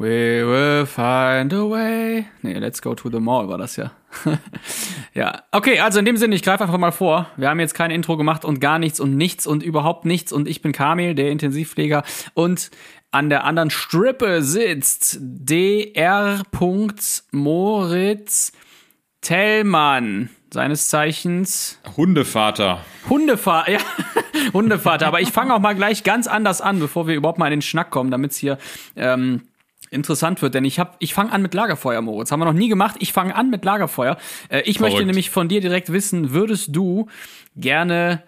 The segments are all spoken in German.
We will find a way. Nee, let's go to the mall war das ja. ja, okay, also in dem Sinne, ich greife einfach mal vor. Wir haben jetzt kein Intro gemacht und gar nichts und nichts und überhaupt nichts und ich bin Kamil, der Intensivpfleger und an der anderen Strippe sitzt Dr. Moritz Tellmann, seines Zeichens Hundevater. Hundevater, ja, Hundevater. Aber ich fange auch mal gleich ganz anders an, bevor wir überhaupt mal in den Schnack kommen, damit es hier ähm, interessant wird. Denn ich hab, ich fange an mit Lagerfeuer, Moritz. Haben wir noch nie gemacht. Ich fange an mit Lagerfeuer. Äh, ich Verrückt. möchte nämlich von dir direkt wissen, würdest du gerne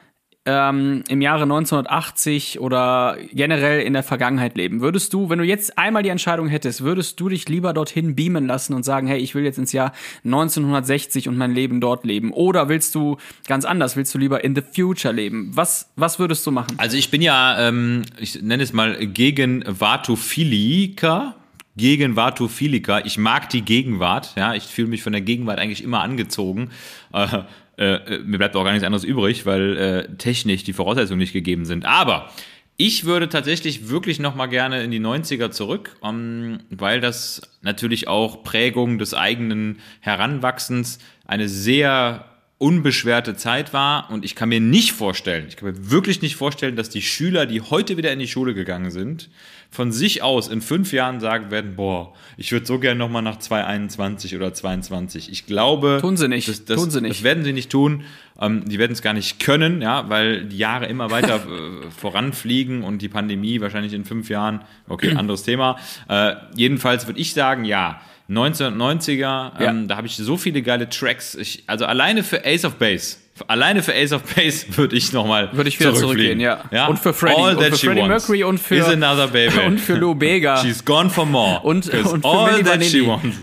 ähm, im Jahre 1980 oder generell in der Vergangenheit leben? Würdest du, wenn du jetzt einmal die Entscheidung hättest, würdest du dich lieber dorthin beamen lassen und sagen, hey, ich will jetzt ins Jahr 1960 und mein Leben dort leben? Oder willst du ganz anders, willst du lieber in the future leben? Was, was würdest du machen? Also ich bin ja, ähm, ich nenne es mal gegen Vatophilika. Gegen Vatophilika. Ich mag die Gegenwart. Ja, ich fühle mich von der Gegenwart eigentlich immer angezogen. Äh, äh, mir bleibt auch gar nichts anderes übrig, weil äh, technisch die Voraussetzungen nicht gegeben sind. Aber ich würde tatsächlich wirklich noch mal gerne in die 90er zurück, ähm, weil das natürlich auch Prägung des eigenen Heranwachsens eine sehr unbeschwerte Zeit war und ich kann mir nicht vorstellen, ich kann mir wirklich nicht vorstellen, dass die Schüler, die heute wieder in die Schule gegangen sind, von sich aus in fünf Jahren sagen werden, boah, ich würde so gerne nochmal nach 2021 oder 22. Ich glaube, Tun sie nicht. Das, das, Tun sie nicht. Das werden sie nicht tun. Ähm, die werden es gar nicht können, ja, weil die Jahre immer weiter äh, voranfliegen und die Pandemie wahrscheinlich in fünf Jahren, okay, anderes Thema. Äh, jedenfalls würde ich sagen, ja. 1990er, ähm, da habe ich so viele geile Tracks. Ich, also alleine für Ace of Base, alleine für Ace of Base würde ich nochmal Würde ich wieder zurückgehen, ja. Und für Freddie, All und für she Freddie Mercury und für- und für Lou Bega. She's gone for more. Und- und für all Milli that she Vanilli. wants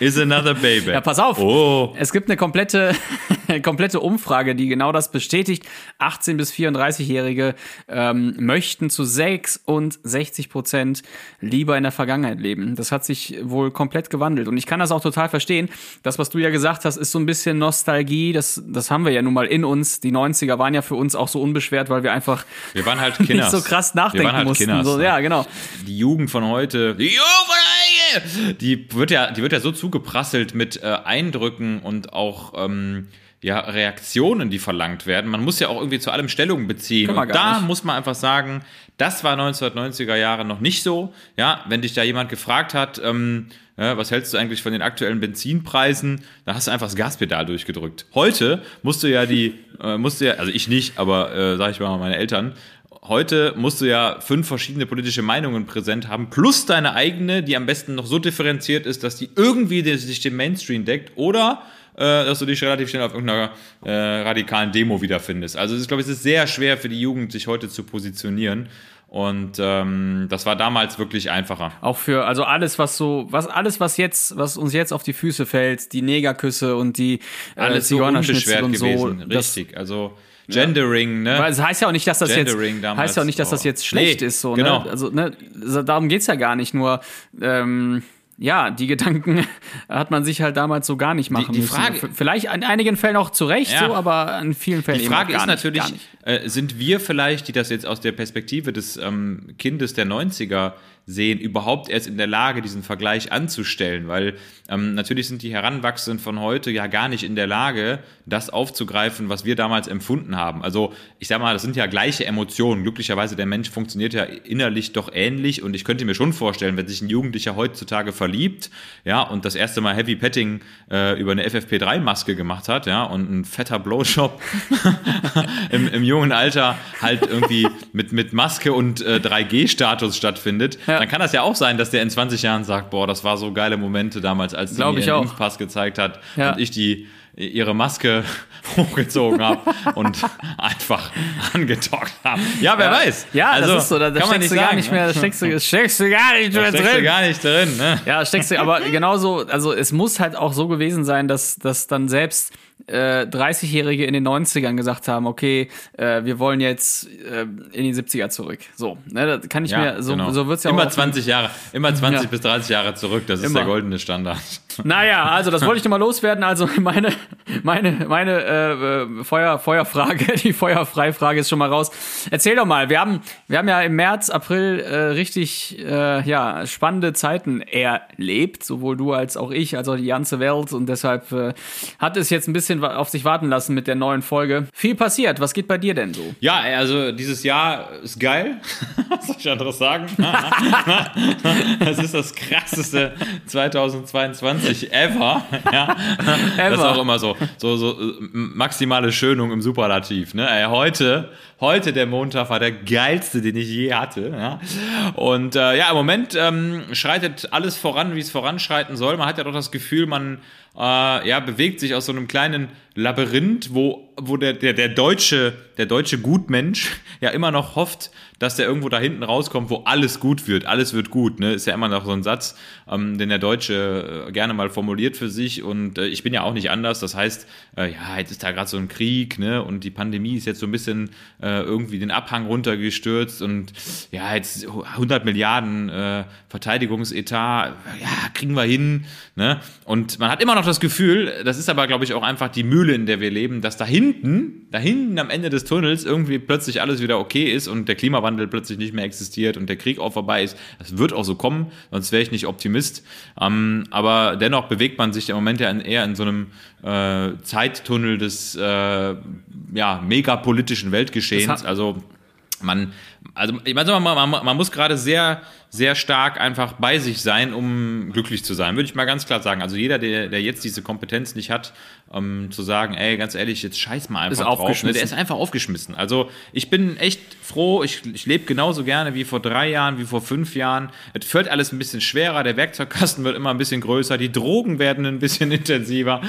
is another baby. Ja, pass auf. Oh. Es gibt eine komplette, komplette Umfrage, die genau das bestätigt. 18- bis 34-Jährige ähm, möchten zu 66 Prozent lieber in der Vergangenheit leben. Das hat sich wohl komplett gewandelt. Und ich kann das auch total verstehen. Das, was du ja gesagt hast, ist so ein bisschen Nostalgie. Das, das haben wir ja nun mal in uns. Die 90er waren ja für uns auch so unbeschwert, weil wir einfach Wir waren halt nicht so krass nachdenken wir waren halt mussten. Kinders, so, ne? ja, genau. die Jugend von heute, die Jugend von heute, die wird ja, die wird ja so zugeprasselt mit äh, Eindrücken und auch ähm, ja, Reaktionen, die verlangt werden. Man muss ja auch irgendwie zu allem Stellung beziehen. Und da nicht. muss man einfach sagen, das war 1990er Jahre noch nicht so. Ja, wenn dich da jemand gefragt hat, ähm, ja, was hältst du eigentlich von den aktuellen Benzinpreisen? Da hast du einfach das Gaspedal durchgedrückt. Heute musst du ja die, äh, musst du ja, also ich nicht, aber äh, sag ich mal meine Eltern, Heute musst du ja fünf verschiedene politische Meinungen präsent haben, plus deine eigene, die am besten noch so differenziert ist, dass die irgendwie sich dem Mainstream deckt oder äh, dass du dich relativ schnell auf irgendeiner äh, radikalen Demo wiederfindest. Also ist, glaube ich, es ist sehr schwer für die Jugend, sich heute zu positionieren. Und ähm, das war damals wirklich einfacher. Auch für, also alles, was so, was, alles, was jetzt, was uns jetzt auf die Füße fällt, die Negerküsse und die äh, Alles so unbeschwert und so. gewesen. das- Richtig. Also Gendering, ne? Weil es heißt ja auch nicht, dass das jetzt Gendering damals, heißt ja auch nicht, dass das oh. jetzt schlecht Nee, ist. So, genau. ne? Also ne, darum geht's ja gar nicht. Nur ähm, ja, die Gedanken hat man sich halt damals so gar nicht machen die müssen. Frage- V- Vielleicht an einigen Fällen auch zu Recht, Ja. so, aber an vielen Fällen Die eben Frage auch gar ist natürlich, nicht, nicht. äh, sind wir vielleicht, die das jetzt aus der Perspektive des ähm, Kindes der 90er sehen, überhaupt erst in der Lage, diesen Vergleich anzustellen? Weil ähm, natürlich sind die Heranwachsenden von heute ja gar nicht in der Lage, das aufzugreifen, was wir damals empfunden haben. Also ich sag mal, das sind ja gleiche Emotionen. Glücklicherweise, der Mensch funktioniert ja innerlich doch ähnlich und ich könnte mir schon vorstellen, wenn sich ein Jugendlicher heutzutage verliebt, ja, und das erste Mal Heavy Petting äh, über eine FFP3-Maske gemacht hat, ja, und ein fetter Blowjob im, im jungen Alter halt irgendwie mit, mit Maske und äh, 3G-Status stattfindet, Ja. Dann kann das ja auch sein, dass der in 20 Jahren sagt, boah, das war so geile Momente damals, als sie mir auch. Impfpass gezeigt hat Ja. und ich die ihre Maske hochgezogen habe und einfach angedockt habe. Ja, wer weiß. Ja, also, das ist so, da, da steckst nicht du gar sagen, nicht mehr, da steckst du, steckst du gar nicht Da mehr du drin. gar nicht drin. Ne? Ja, steckst du, aber genauso, also es muss halt auch so gewesen sein, dass, dass dann selbst äh, 30-Jährige in den 90ern gesagt haben, okay, äh, wir wollen jetzt äh, in die 70er zurück. So, ne, da kann ich mir, so, genau. so wird's ja immer auch. 20 Jahre, immer 20 Ja. bis 30 Jahre zurück, das ist Immer. der goldene Standard. Naja, also das wollte ich nochmal loswerden. Also meine, meine, meine äh, Feuer, Feuerfrage, die Feuerfreifrage ist schon mal raus. Erzähl doch mal, wir haben, wir haben ja im März, April äh, richtig äh, ja, spannende Zeiten erlebt, sowohl du als auch ich, also die ganze Welt. Und deshalb äh, hat es jetzt ein bisschen auf sich warten lassen mit der neuen Folge. Viel passiert. Was geht bei dir denn so? Ja, also dieses Jahr ist geil. Was soll ich anderes sagen? das ist das krasseste 2022 ever. Ja. ever. Das ist auch immer so, so, so maximale Schönung im Superlativ. Ne? Ey, heute, heute der Montag war der geilste, den ich je hatte. Ja? Und äh, ja, im Moment ähm, schreitet alles voran, wie es voranschreiten soll. Man hat ja doch das Gefühl, man äh, ja, bewegt sich aus so einem kleinen Labyrinth, wo, wo der, der, der deutsche, der deutsche Gutmensch ja immer noch hofft, dass der irgendwo da hinten rauskommt, wo alles gut wird. Alles wird gut, ne? Ist ja immer noch so ein Satz, ähm, den der Deutsche äh, gerne mal formuliert für sich. Und äh, ich bin ja auch nicht anders. Das heißt, äh, ja, jetzt ist da gerade so ein Krieg, ne? Und die Pandemie ist jetzt so ein bisschen äh, irgendwie den Abhang runtergestürzt und ja, jetzt 100 Milliarden äh, Verteidigungsetat, ja, kriegen wir hin, ne? Und man hat immer noch das Gefühl, das ist aber, glaube ich, auch einfach die Mühle, in der wir leben, dass da hinten, da hinten am Ende des Tunnels irgendwie plötzlich alles wieder okay ist und der Klimawandel plötzlich nicht mehr existiert und der Krieg auch vorbei ist. Das wird auch so kommen, sonst wäre ich nicht Optimist. Ähm, aber dennoch bewegt man sich im Moment ja eher in so einem äh, Zeittunnel des äh, ja, megapolitischen Weltgeschehens. Also man, also ich meine, man, man, man muss gerade sehr, sehr stark einfach bei sich sein, um glücklich zu sein, würde ich mal ganz klar sagen. Also jeder, der, der jetzt diese Kompetenz nicht hat, um, zu sagen, ey, ganz ehrlich, jetzt scheiß mal einfach ist drauf, ne? der ist einfach aufgeschmissen. Also ich bin echt froh, ich, ich lebe genauso gerne wie vor drei Jahren, wie vor fünf Jahren. Es wird alles ein bisschen schwerer, der Werkzeugkasten wird immer ein bisschen größer, die Drogen werden ein bisschen intensiver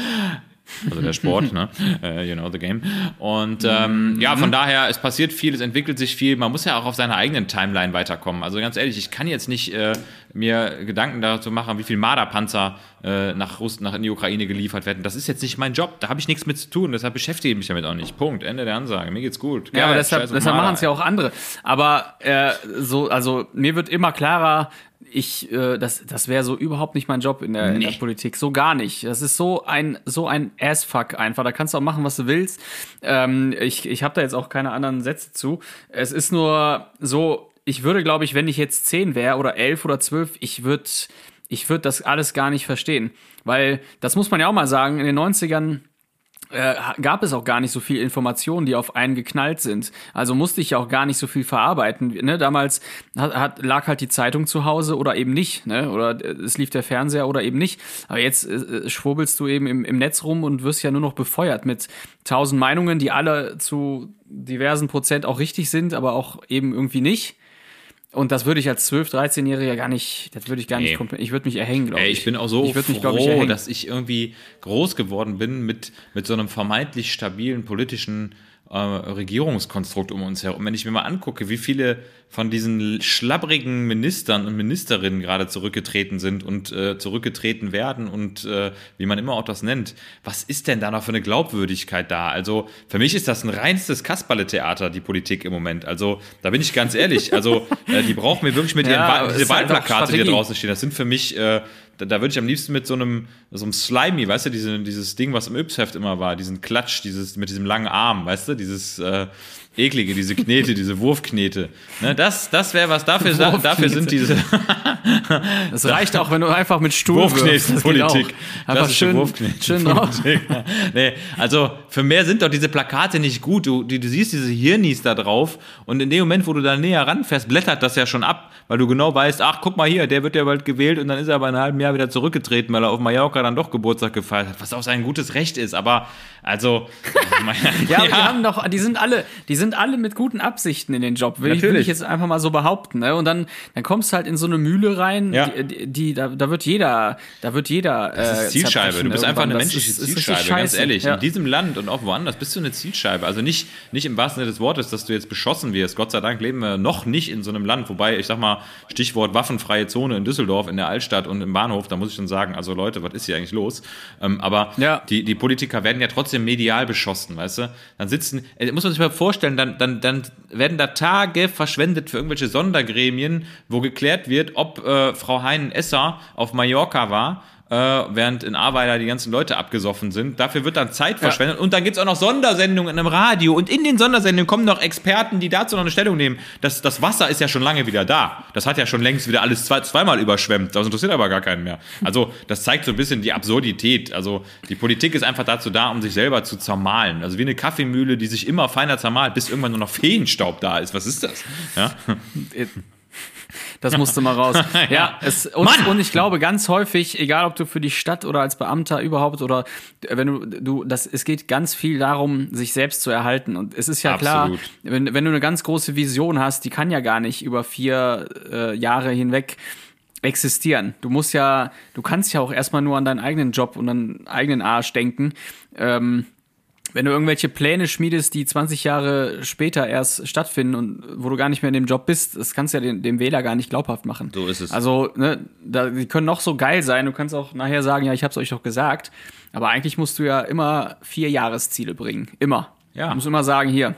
also der Sport, ne? Uh, you know the game. Und ähm, ja, von daher, es passiert viel, es entwickelt sich viel. Man muss ja auch auf seiner eigenen Timeline weiterkommen. Also ganz ehrlich, ich kann jetzt nicht äh, mir Gedanken dazu machen, wie viel Marderpanzer äh, nach, Russ nach in die Ukraine geliefert werden. Das ist jetzt nicht mein Job. Da habe ich nichts mit zu tun. Deshalb beschäftige ich mich damit auch nicht. Punkt. Ende der Ansage. Mir geht's gut. Geil, ja, aber deshalb, deshalb machen es ja auch andere. Aber äh, so, also mir wird immer klarer, ich, äh, das, das wäre so überhaupt nicht mein Job in der, nee. in der, Politik. So gar nicht. Das ist so ein, so ein Assfuck einfach. Da kannst du auch machen, was du willst. Ähm, ich ich habe da jetzt auch keine anderen Sätze zu. Es ist nur so, ich würde, glaube ich, wenn ich jetzt zehn wäre oder elf oder zwölf, ich würde ich würde das alles gar nicht verstehen. Weil, das muss man ja auch mal sagen, in den 90ern äh, gab es auch gar nicht so viel Informationen, die auf einen geknallt sind. Also musste ich ja auch gar nicht so viel verarbeiten. Ne? Damals hat, hat, lag halt die Zeitung zu Hause oder eben nicht. Ne? Oder es lief der Fernseher oder eben nicht. Aber jetzt äh, schwurbelst du eben im, im Netz rum und wirst ja nur noch befeuert mit tausend Meinungen, die alle zu diversen Prozent auch richtig sind, aber auch eben irgendwie nicht. Und das würde ich als 12-, 13-Jähriger gar nicht, das würde ich gar nee. nicht komplett, ich würde mich erhängen, glaube ich. ich bin auch so ich froh, mich, ich, dass ich irgendwie groß geworden bin mit, mit so einem vermeintlich stabilen politischen äh, Regierungskonstrukt um uns herum. Wenn ich mir mal angucke, wie viele von diesen schlabbrigen Ministern und Ministerinnen gerade zurückgetreten sind und äh, zurückgetreten werden und äh, wie man immer auch das nennt, was ist denn da noch für eine Glaubwürdigkeit da? Also für mich ist das ein reinstes Kasperle-Theater, die Politik im Moment. Also da bin ich ganz ehrlich, also äh, die brauchen mir wirklich mit ihren Wahl diese Wahlplakate, die da draußen stehen, das sind für mich äh, da, da würde ich am liebsten mit so einem, so einem Slimy, weißt du, diese, dieses Ding, was im Yps-Heft immer war, diesen Klatsch, dieses, mit diesem langen Arm, weißt du, dieses äh, eklige, diese Knete, diese Wurfknete. Ne, das das wäre was, dafür, dafür sind diese. das reicht auch, wenn du einfach mit Stuhl Wurfknetenpolitik. Einfach schön, schön drauf. nee, also für mehr sind doch diese Plakate nicht gut. Du, du, du siehst diese Hirnis da drauf und in dem Moment, wo du da näher ranfährst, blättert das ja schon ab, weil du genau weißt, ach, guck mal hier, der wird ja bald gewählt und dann ist er aber in einem halben Jahr wieder zurückgetreten, weil er auf Mallorca dann doch Geburtstag gefeiert hat, was auch sein gutes Recht ist. Aber also. ja, ja. Die haben doch, die sind alle, die sind alle mit guten Absichten in den Job, will, ich, will ich, jetzt einfach mal so behaupten. Ne? Und dann, dann kommst du halt in so eine Mühle rein, ja. die, die, da, da wird jeder, da wird jeder. Das ist äh, Zielscheibe. Du bist einfach eine menschliche ist, Zielscheibe, ist ganz ehrlich. Ja. In diesem Land und auch woanders bist du eine Zielscheibe. Also nicht, nicht im wahrsten Sinne des Wortes, dass du jetzt beschossen wirst. Gott sei Dank leben wir noch nicht in so einem Land. Wobei, ich sag mal, Stichwort waffenfreie Zone in Düsseldorf, in der Altstadt und im Bahnhof, da muss ich schon sagen, also Leute, was ist hier eigentlich los? Ähm, aber ja. die, die Politiker werden ja trotzdem medial beschossen, weißt du? Dann sitzen, äh, muss man sich mal vorstellen, dann, dann, dann werden da Tage verschwendet für irgendwelche Sondergremien, wo geklärt wird, ob äh, Frau Heinen-Esser auf Mallorca war äh, während in Arbeiter die ganzen Leute abgesoffen sind. Dafür wird dann Zeit verschwendet. Und dann gibt's auch noch Sondersendungen im Radio. Und in den Sondersendungen kommen noch Experten, die dazu noch eine Stellung nehmen. Das, das Wasser ist ja schon lange wieder da. Das hat ja schon längst wieder alles zwei, zweimal überschwemmt. Das interessiert aber gar keinen mehr. Also das zeigt so ein bisschen die Absurdität. Also die Politik ist einfach dazu da, um sich selber zu zermahlen. Also wie eine Kaffeemühle, die sich immer feiner zermahlt, bis irgendwann nur noch Feenstaub da ist. Was ist das? Ja? Das musste mal raus. Ja, es, und, und, ich glaube ganz häufig, egal ob du für die Stadt oder als Beamter überhaupt oder wenn du, du, das, es geht ganz viel darum, sich selbst zu erhalten. Und es ist ja Absolut. klar, wenn, wenn du eine ganz große Vision hast, die kann ja gar nicht über vier äh, Jahre hinweg existieren. Du musst ja, du kannst ja auch erstmal nur an deinen eigenen Job und an deinen eigenen Arsch denken. Ähm, wenn du irgendwelche Pläne schmiedest, die 20 Jahre später erst stattfinden und wo du gar nicht mehr in dem Job bist, das kannst du ja dem, dem Wähler gar nicht glaubhaft machen. So ist es. Also, ne, da, die können noch so geil sein. Du kannst auch nachher sagen, ja, ich hab's euch doch gesagt. Aber eigentlich musst du ja immer vier Jahresziele bringen. Immer. Ja. Du musst immer sagen, hier,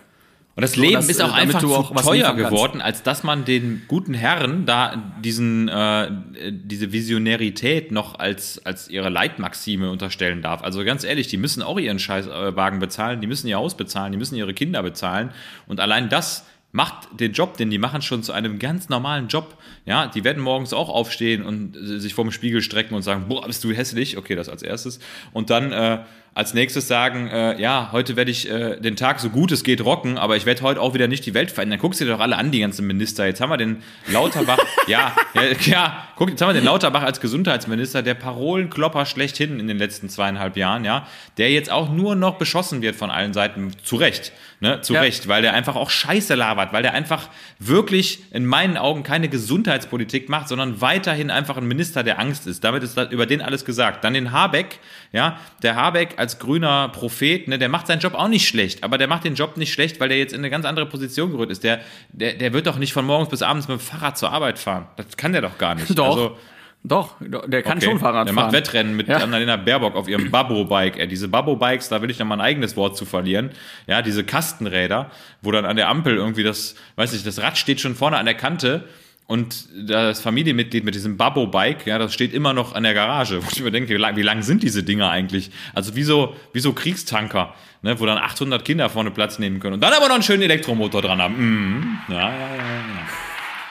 und das so, Leben das, ist auch einfach zu teuer geworden, als dass man den guten Herren da diesen, äh, diese Visionärität noch als, als ihre Leitmaxime unterstellen darf. Also ganz ehrlich, die müssen auch ihren Scheißwagen bezahlen, die müssen ihr Haus bezahlen, die müssen ihre Kinder bezahlen. Und allein das macht den Job, den die machen, schon zu einem ganz normalen Job. Ja, die werden morgens auch aufstehen und sich vorm Spiegel strecken und sagen, boah, bist du hässlich? Okay, das als erstes. Und dann äh, als nächstes sagen, äh, ja, heute werde ich äh, den Tag so gut es geht rocken, aber ich werde heute auch wieder nicht die Welt verändern. Guckst du dir doch alle an, die ganzen Minister. Jetzt haben wir den Lauterbach, ja, ja, ja, guck, jetzt haben wir den Lauterbach als Gesundheitsminister, der Parolenklopper schlechthin in den letzten zweieinhalb Jahren, ja, der jetzt auch nur noch beschossen wird von allen Seiten, zu Recht, ne, zu ja. Recht, weil der einfach auch Scheiße labert, weil der einfach wirklich in meinen Augen keine Gesundheitspolitik macht, sondern weiterhin einfach ein Minister der Angst ist. Damit ist über den alles gesagt. Dann den Habeck, ja, der Habeck als grüner Prophet, ne, der macht seinen Job auch nicht schlecht, aber der macht den Job nicht schlecht, weil der jetzt in eine ganz andere Position gerückt ist. Der, der, der wird doch nicht von morgens bis abends mit dem Fahrrad zur Arbeit fahren. Das kann der doch gar nicht. Doch. Also, doch, der kann okay. schon Fahrrad der fahren. Der macht Wettrennen mit ja. Annalena Baerbock auf ihrem Babbo-Bike. Ey, diese Babbo-Bikes, da will ich noch mal ein eigenes Wort zu verlieren. Ja, diese Kastenräder, wo dann an der Ampel irgendwie das, weiß ich, das Rad steht schon vorne an der Kante und das Familienmitglied mit diesem Babbo-Bike, ja, das steht immer noch an der Garage. Wo ich mir denke, wie lang, wie lang sind diese Dinger eigentlich? Also wie so, wie so Kriegstanker, ne, wo dann 800 Kinder vorne Platz nehmen können. Und dann aber noch einen schönen Elektromotor dran haben. Mhm. Ja, ja, ja, ja.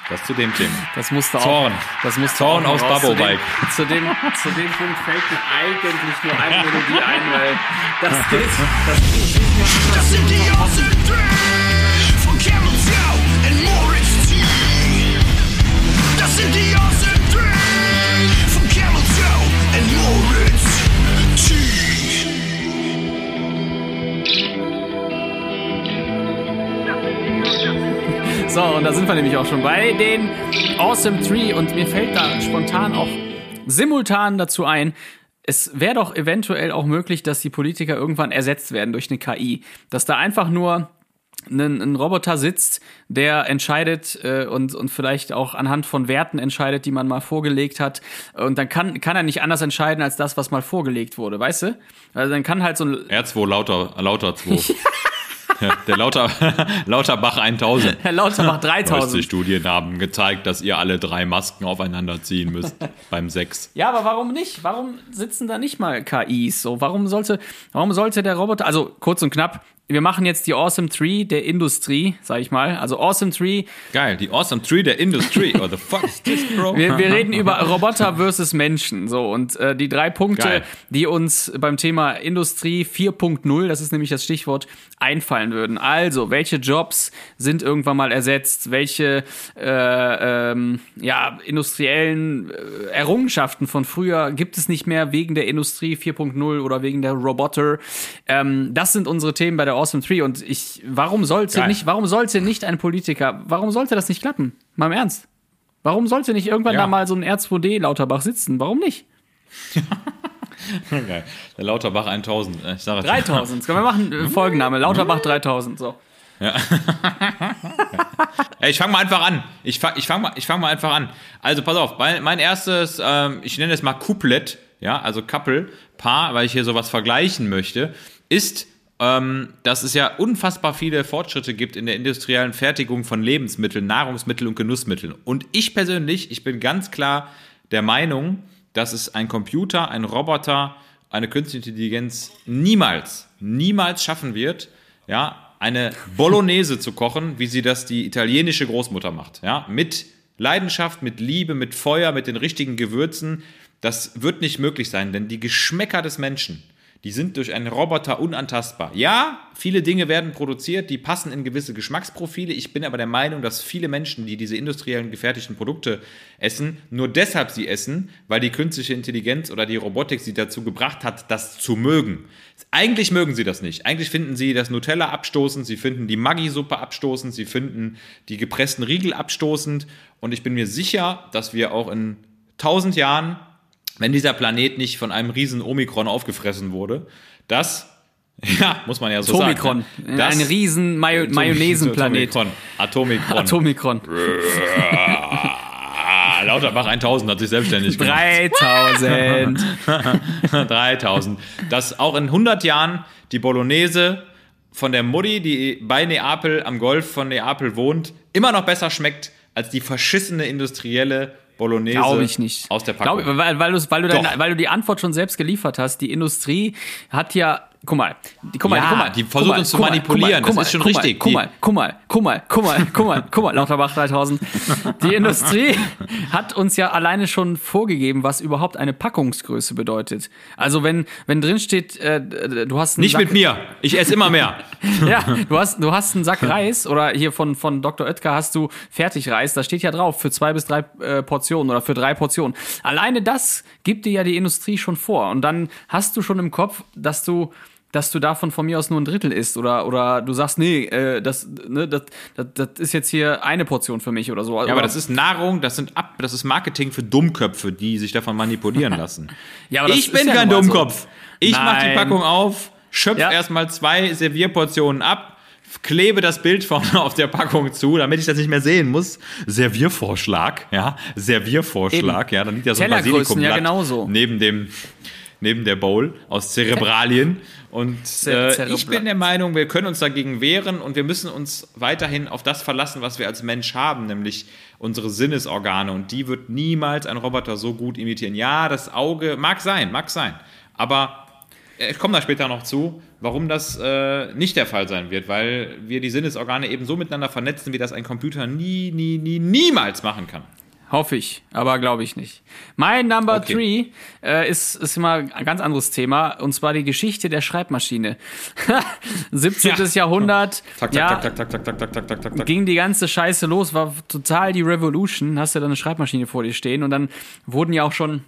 Das zu dem Thema. Das musste auch. Zorn. Das musste Zorn aus Babbo-Bike. Zu dem, zu dem Punkt fällt mir eigentlich nur eine Melodie ein, weil das gilt. Das, das, das sind die Außen So, und da sind wir nämlich auch schon bei den Awesome Three und mir fällt da spontan auch simultan dazu ein, es wäre doch eventuell auch möglich, dass die Politiker irgendwann ersetzt werden durch eine KI. Dass da einfach nur ein, ein Roboter sitzt, der entscheidet äh, und, und vielleicht auch anhand von Werten entscheidet, die man mal vorgelegt hat. Und dann kann, kann er nicht anders entscheiden als das, was mal vorgelegt wurde, weißt du? Also dann kann halt so ein. R2 lauter, lauter 2. Ja, der Lauter, Lauterbach 1000. Der Lauterbach 3000. Neueste Studien haben gezeigt, dass ihr alle drei Masken aufeinander ziehen müsst beim Sex. Ja, aber warum nicht? Warum sitzen da nicht mal KIs? So, warum sollte, warum sollte der Roboter, also kurz und knapp, wir machen jetzt die Awesome Tree der Industrie, sag ich mal. Also Awesome Tree. Geil, die Awesome Tree der Industrie. What the fuck is this, bro? Wir, wir reden über Roboter versus Menschen. So, und äh, die drei Punkte, Geil. die uns beim Thema Industrie 4.0, das ist nämlich das Stichwort, einfallen würden. Also, welche Jobs sind irgendwann mal ersetzt? Welche äh, ähm, ja, industriellen äh, Errungenschaften von früher gibt es nicht mehr wegen der Industrie 4.0 oder wegen der Roboter? Ähm, das sind unsere Themen bei der Awesome Tree und ich, warum sollte nicht, warum sollte nicht ein Politiker, warum sollte das nicht klappen? Mal im Ernst. Warum sollte nicht irgendwann ja. da mal so ein R2D Lauterbach sitzen? Warum nicht? Geil. Der Lauterbach 1000. Ich sage 3000. Können wir machen äh, Folgenname Lauterbach 3000. So. Ja. ja. ich fange mal einfach an. Ich fange ich fang mal, fang mal einfach an. Also pass auf, mein, mein erstes, ähm, ich nenne es mal Couplet, ja, also Couple, Paar, weil ich hier sowas vergleichen möchte, ist ähm, dass es ja unfassbar viele Fortschritte gibt in der industriellen Fertigung von Lebensmitteln, Nahrungsmitteln und Genussmitteln. Und ich persönlich, ich bin ganz klar der Meinung, dass es ein Computer, ein Roboter, eine künstliche Intelligenz niemals, niemals schaffen wird, ja, eine Bolognese zu kochen, wie sie das die italienische Großmutter macht, ja, mit Leidenschaft, mit Liebe, mit Feuer, mit den richtigen Gewürzen. Das wird nicht möglich sein, denn die Geschmäcker des Menschen, die sind durch einen Roboter unantastbar. Ja, viele Dinge werden produziert, die passen in gewisse Geschmacksprofile. Ich bin aber der Meinung, dass viele Menschen, die diese industriellen gefertigten Produkte essen, nur deshalb sie essen, weil die künstliche Intelligenz oder die Robotik sie dazu gebracht hat, das zu mögen. Eigentlich mögen sie das nicht. Eigentlich finden sie das Nutella abstoßend, sie finden die Maggi-Suppe abstoßend, sie finden die gepressten Riegel abstoßend. Und ich bin mir sicher, dass wir auch in tausend Jahren wenn dieser Planet nicht von einem riesen Omikron aufgefressen wurde, das, ja, muss man ja so Atomikron. sagen. Ne? Ein riesen Mayo Mayonnaisenplanet. Atomikron. Atomikron. Atomikron. Lauterbach 1000 hat sich selbstständig gemacht. 3000. 3000. Dass auch in 100 Jahren die Bolognese von der Mutti, die bei Neapel am Golf von Neapel wohnt, immer noch besser schmeckt als die verschissene industrielle Bolognese Glaube ich nicht. aus der Packung. Glaub, weil, weil, weil, du deine, weil du die Antwort schon selbst geliefert hast. Die Industrie hat ja guck mal, die, guck mal, ja, guck mal, die versucht mal, uns zu manipulieren, mal, das ist schon guck richtig. Guck mal, guck mal, guck mal, guck mal, guck mal, guck mal, Lauterbach 3000. Die Industrie hat uns ja alleine schon vorgegeben, was überhaupt eine Packungsgröße bedeutet. Also wenn, wenn drin steht, äh, du hast einen Nicht Sack, mit mir, ich esse immer mehr. ja, du hast, du hast einen Sack Reis oder hier von, von Dr. Oetker hast du Fertigreis, da steht ja drauf für zwei bis drei äh, Portionen oder für drei Portionen. Alleine das gibt dir ja die Industrie schon vor und dann hast du schon im Kopf, dass du dass du davon von mir aus nur ein Drittel isst oder, oder du sagst, nee, äh, das, ne, das, das, das ist jetzt hier eine Portion für mich oder so. Ja, aber das ist Nahrung, das sind ab, das ist Marketing für Dummköpfe, die sich davon manipulieren lassen. ja, aber ich bin ja kein Dummkopf. So. Ich mach die Nein. Packung auf, schöpf Ja. erstmal zwei Servierportionen ab, klebe das Bild vorne auf der Packung zu, damit ich das nicht mehr sehen muss. Serviervorschlag, ja, Serviervorschlag, Eben. ja, dann liegt ja so ein Basilikumblatt ja, genauso. neben dem neben der Bowl aus Zerebralien und äh, ich bin der Meinung, wir können uns dagegen wehren und wir müssen uns weiterhin auf das verlassen, was wir als Mensch haben, nämlich unsere Sinnesorgane und die wird niemals ein Roboter so gut imitieren. Ja, das Auge mag sein, mag sein, aber äh, ich komme da später noch zu, warum das äh, nicht der Fall sein wird, weil wir die Sinnesorgane eben so miteinander vernetzen, wie das ein Computer nie, nie, nie, niemals machen kann. Hoffe ich, aber glaube ich nicht. Mein Number Okay. Three äh, ist, ist immer ein ganz anderes Thema, und zwar die Geschichte der Schreibmaschine. 17. Ja. Jahrhundert. Ja, ging die ganze Scheiße los, war total die Revolution. Hast du da eine Schreibmaschine vor dir stehen und dann wurden ja auch schon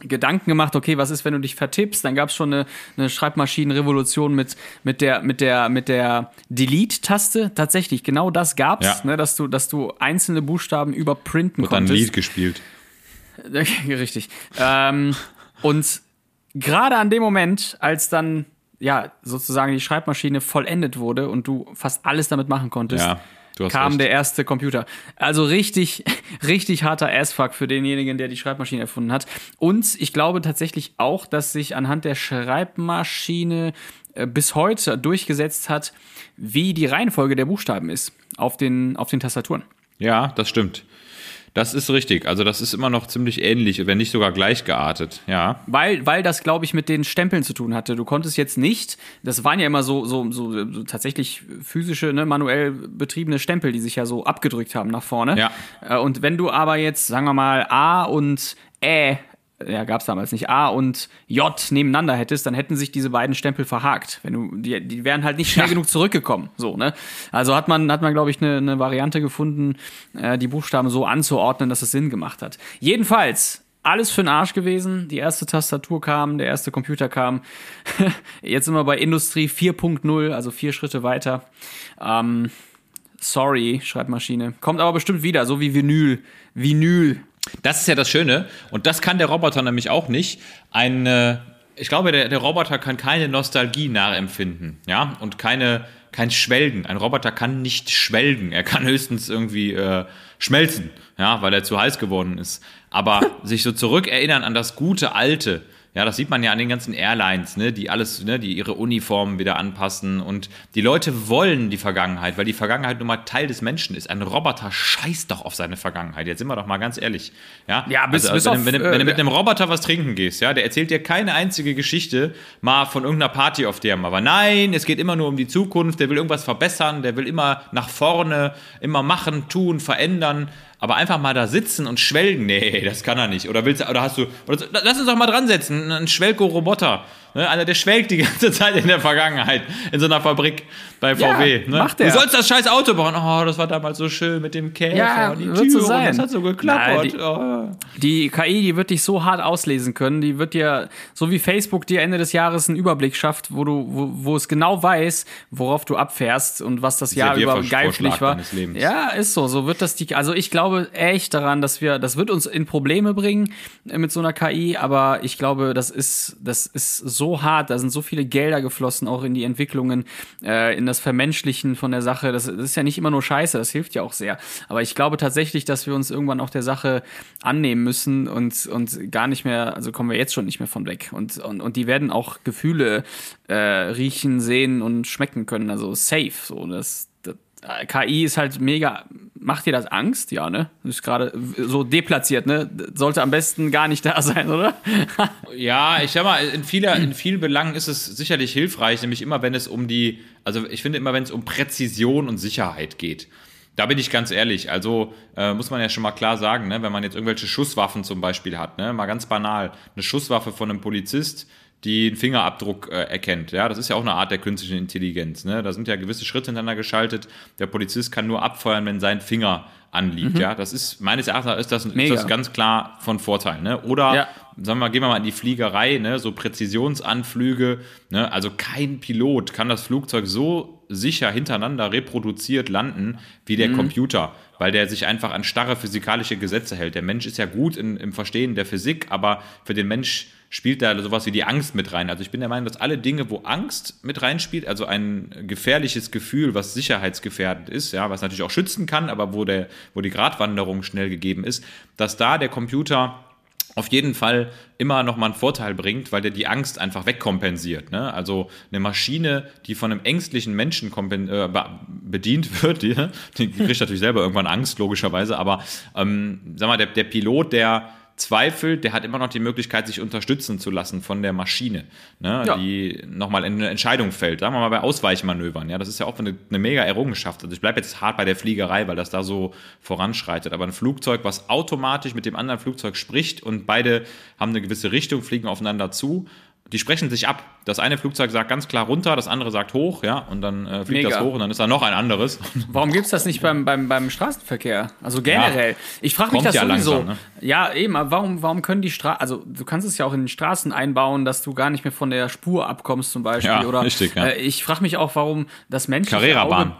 Gedanken gemacht, okay, was ist, wenn du dich vertippst? Dann gab es schon eine, eine Schreibmaschinenrevolution mit, mit der, mit der, mit der Delete-Taste. Tatsächlich, genau das gab's, Ja. ne, dass du, dass du einzelne Buchstaben überprinten Wird dann ein konntest. Lied gespielt. Richtig. Ähm, und gerade an dem Moment, als dann ja sozusagen die Schreibmaschine vollendet wurde und du fast alles damit machen konntest, Ja, kam recht. der erste Computer. Also richtig, richtig harter Assfuck für denjenigen, der die Schreibmaschine erfunden hat. Und ich glaube tatsächlich auch, dass sich anhand der Schreibmaschine äh, bis heute durchgesetzt hat, wie die Reihenfolge der Buchstaben ist auf den, auf den Tastaturen. Ja, das stimmt. Das ist richtig. Also das ist immer noch ziemlich ähnlich, wenn nicht sogar gleich geartet. Ja. Weil, weil das, glaube ich, mit den Stempeln zu tun hatte. Du konntest jetzt nicht, das waren ja immer so, so, so, so tatsächlich physische, ne, manuell betriebene Stempel, die sich ja so abgedrückt haben nach vorne. Ja. Äh, Und wenn du aber jetzt, sagen wir mal, A und Ä, ja, gab's damals nicht, A und J nebeneinander hättest, dann hätten sich diese beiden Stempel verhakt. Wenn du, die, die wären halt nicht schnell Ja. genug zurückgekommen. So, ne? Also hat man, hat man, glaube ich, eine, eine Variante gefunden, äh, die Buchstaben so anzuordnen, dass es Sinn gemacht hat. Jedenfalls, alles für den Arsch gewesen. Die erste Tastatur kam, der erste Computer kam. Jetzt sind wir bei Industrie 4.0, also vier Schritte weiter. Ähm, sorry, Schreibmaschine. Kommt aber bestimmt wieder, so wie Vinyl. Vinyl. Das ist ja das Schöne. Und das kann der Roboter nämlich auch nicht. Eine, ich glaube, der, der Roboter kann keine Nostalgie nachempfinden. Ja. Und keine, kein Schwelgen. Ein Roboter kann nicht schwelgen. Er kann höchstens irgendwie äh, schmelzen. Ja, weil er zu heiß geworden ist. Aber sich so zurückerinnern an das gute Alte. Ja, das sieht man ja an den ganzen Airlines, ne, die alles, ne, die ihre Uniformen wieder anpassen und die Leute wollen die Vergangenheit, weil die Vergangenheit nun mal Teil des Menschen ist. Ein Roboter scheißt doch auf seine Vergangenheit. Jetzt sind wir doch mal ganz ehrlich. Ja, Ja, bis- also, bis wenn, auf, wenn, wenn, äh, du mit einem Roboter was trinken gehst, ja, der erzählt dir keine einzige Geschichte mal von irgendeiner Party, auf der er mal war. Nein, es geht immer nur um die Zukunft, der will irgendwas verbessern, der will immer nach vorne, immer machen, tun, verändern. Aber einfach mal da sitzen und schwelgen, nee, das kann er nicht. Oder willst du, oder hast du, oder, lass uns doch mal dran setzen, ein Schwelko-Roboter. Ne? Einer, der schwelgt die ganze Zeit in der Vergangenheit in so einer Fabrik bei Ja, VW. ne? macht er. Du sollst das scheiß Auto bauen. Oh, das war damals so schön mit dem Käfer Ja, und die Tür so sein. das hat so geklappert. Nein, die- oh. Die KI, die wird dich so hart auslesen können, die wird dir, so wie Facebook dir Ende des Jahres einen Überblick schafft, wo du, wo, wo es genau weiß, worauf du abfährst und was das Jahr über geiflich war. Ja, ist so. So wird das die, also ich glaube echt daran, dass wir, das wird uns in Probleme bringen mit so einer KI, aber ich glaube, das ist, das ist so hart, da sind so viele Gelder geflossen, auch in die Entwicklungen, äh, in das Vermenschlichen von der Sache. Das, das ist ja nicht immer nur Scheiße, das hilft ja auch sehr. Aber ich glaube tatsächlich, dass wir uns irgendwann auch der Sache annehmen müssen und, und gar nicht mehr, also kommen wir jetzt schon nicht mehr von weg. Und, und, und die werden auch Gefühle äh, riechen, sehen und schmecken können. Also safe. So, das, KI ist halt mega. Macht dir das Angst? Ja, ne? Ist gerade so deplatziert, ne? Sollte am besten gar nicht da sein, oder? Ja, ich sag mal, in, vieler, in vielen Belangen ist es sicherlich hilfreich, nämlich immer, wenn es um die, also ich finde immer, wenn es um Präzision und Sicherheit geht. Da bin ich ganz ehrlich, also äh, muss man ja schon mal klar sagen, ne, wenn man jetzt irgendwelche Schusswaffen zum Beispiel hat, ne, mal ganz banal, eine Schusswaffe von einem Polizist, die einen Fingerabdruck äh, erkennt. Ja, das ist ja auch eine Art der künstlichen Intelligenz. Ne? Da sind ja gewisse Schritte hintereinander geschaltet. Der Polizist kann nur abfeuern, wenn sein Finger anliegt. Ja, das ist meines Erachtens ist das, ist das ganz klar von Vorteil. Ne? Oder Ja. sagen wir mal, gehen wir mal in die Fliegerei, ne, so Präzisionsanflüge, ne, also kein Pilot kann das Flugzeug so sicher hintereinander reproduziert landen wie der Computer, weil der sich einfach an starre physikalische Gesetze hält. Der Mensch ist ja gut in, im Verstehen der Physik, aber für den Mensch spielt da sowas wie die Angst mit rein. Also ich bin der Meinung, dass alle Dinge, wo Angst mit reinspielt, also ein gefährliches Gefühl, was sicherheitsgefährdend ist, ja, was natürlich auch schützen kann, aber wo der, wo die Gratwanderung schnell gegeben ist, dass da der Computer auf jeden Fall immer noch mal einen Vorteil bringt, weil der die Angst einfach wegkompensiert. Ne? Also eine Maschine, die von einem ängstlichen Menschen äh, be- bedient wird, die, die kriegt natürlich selber irgendwann Angst, logischerweise, aber ähm, sag mal, der, der Pilot, der zweifelt, der hat immer noch die Möglichkeit, sich unterstützen zu lassen von der Maschine, ne, Ja. die nochmal eine Entscheidung fällt. Sagen wir mal bei Ausweichmanövern. Ja, das ist ja auch eine, eine mega Errungenschaft. Also ich bleibe jetzt hart bei der Fliegerei, weil das da so voranschreitet. Aber ein Flugzeug, was automatisch mit dem anderen Flugzeug spricht und beide haben eine gewisse Richtung, fliegen aufeinander zu. Die sprechen sich ab. Das eine Flugzeug sagt ganz klar runter, das andere sagt hoch, ja, und dann äh, fliegt Mega. das hoch und dann ist da noch ein anderes. Warum gibt's das nicht beim, beim, beim Straßenverkehr? Also generell. Ich frage mich das ja sowieso. langsam, ne? Ja, eben, aber warum, warum können die Straßen, also du kannst es ja auch in den Straßen einbauen, dass du gar nicht mehr von der Spur abkommst zum Beispiel. Ja, oder, richtig, ja. Äh, ich frage mich auch, warum das menschliche Carrera-Bahn.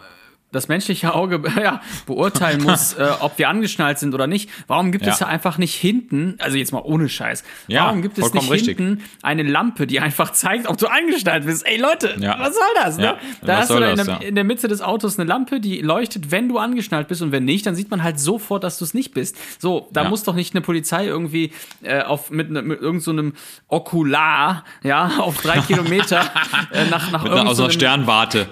Das menschliche Auge ja, beurteilen muss, äh, ob wir angeschnallt sind oder nicht. Warum gibt es Ja. einfach nicht hinten, also jetzt mal ohne Scheiß, Ja, warum gibt es nicht richtig. hinten eine Lampe, die einfach zeigt, ob du angeschnallt bist? Ey Leute, Ja. was soll das? Ne? Ja, Da hast du in, das, der, ja. in der Mitte des Autos eine Lampe, die leuchtet, wenn du angeschnallt bist und wenn nicht, dann sieht man halt sofort, dass du es nicht bist. So, da Ja. muss doch nicht eine Polizei irgendwie äh, auf mit, ne, mit irgendeinem so einem Okular, ja, auf drei Kilometer äh, nach nach Mit einer, irgend aus so einer einem- Sternwarte.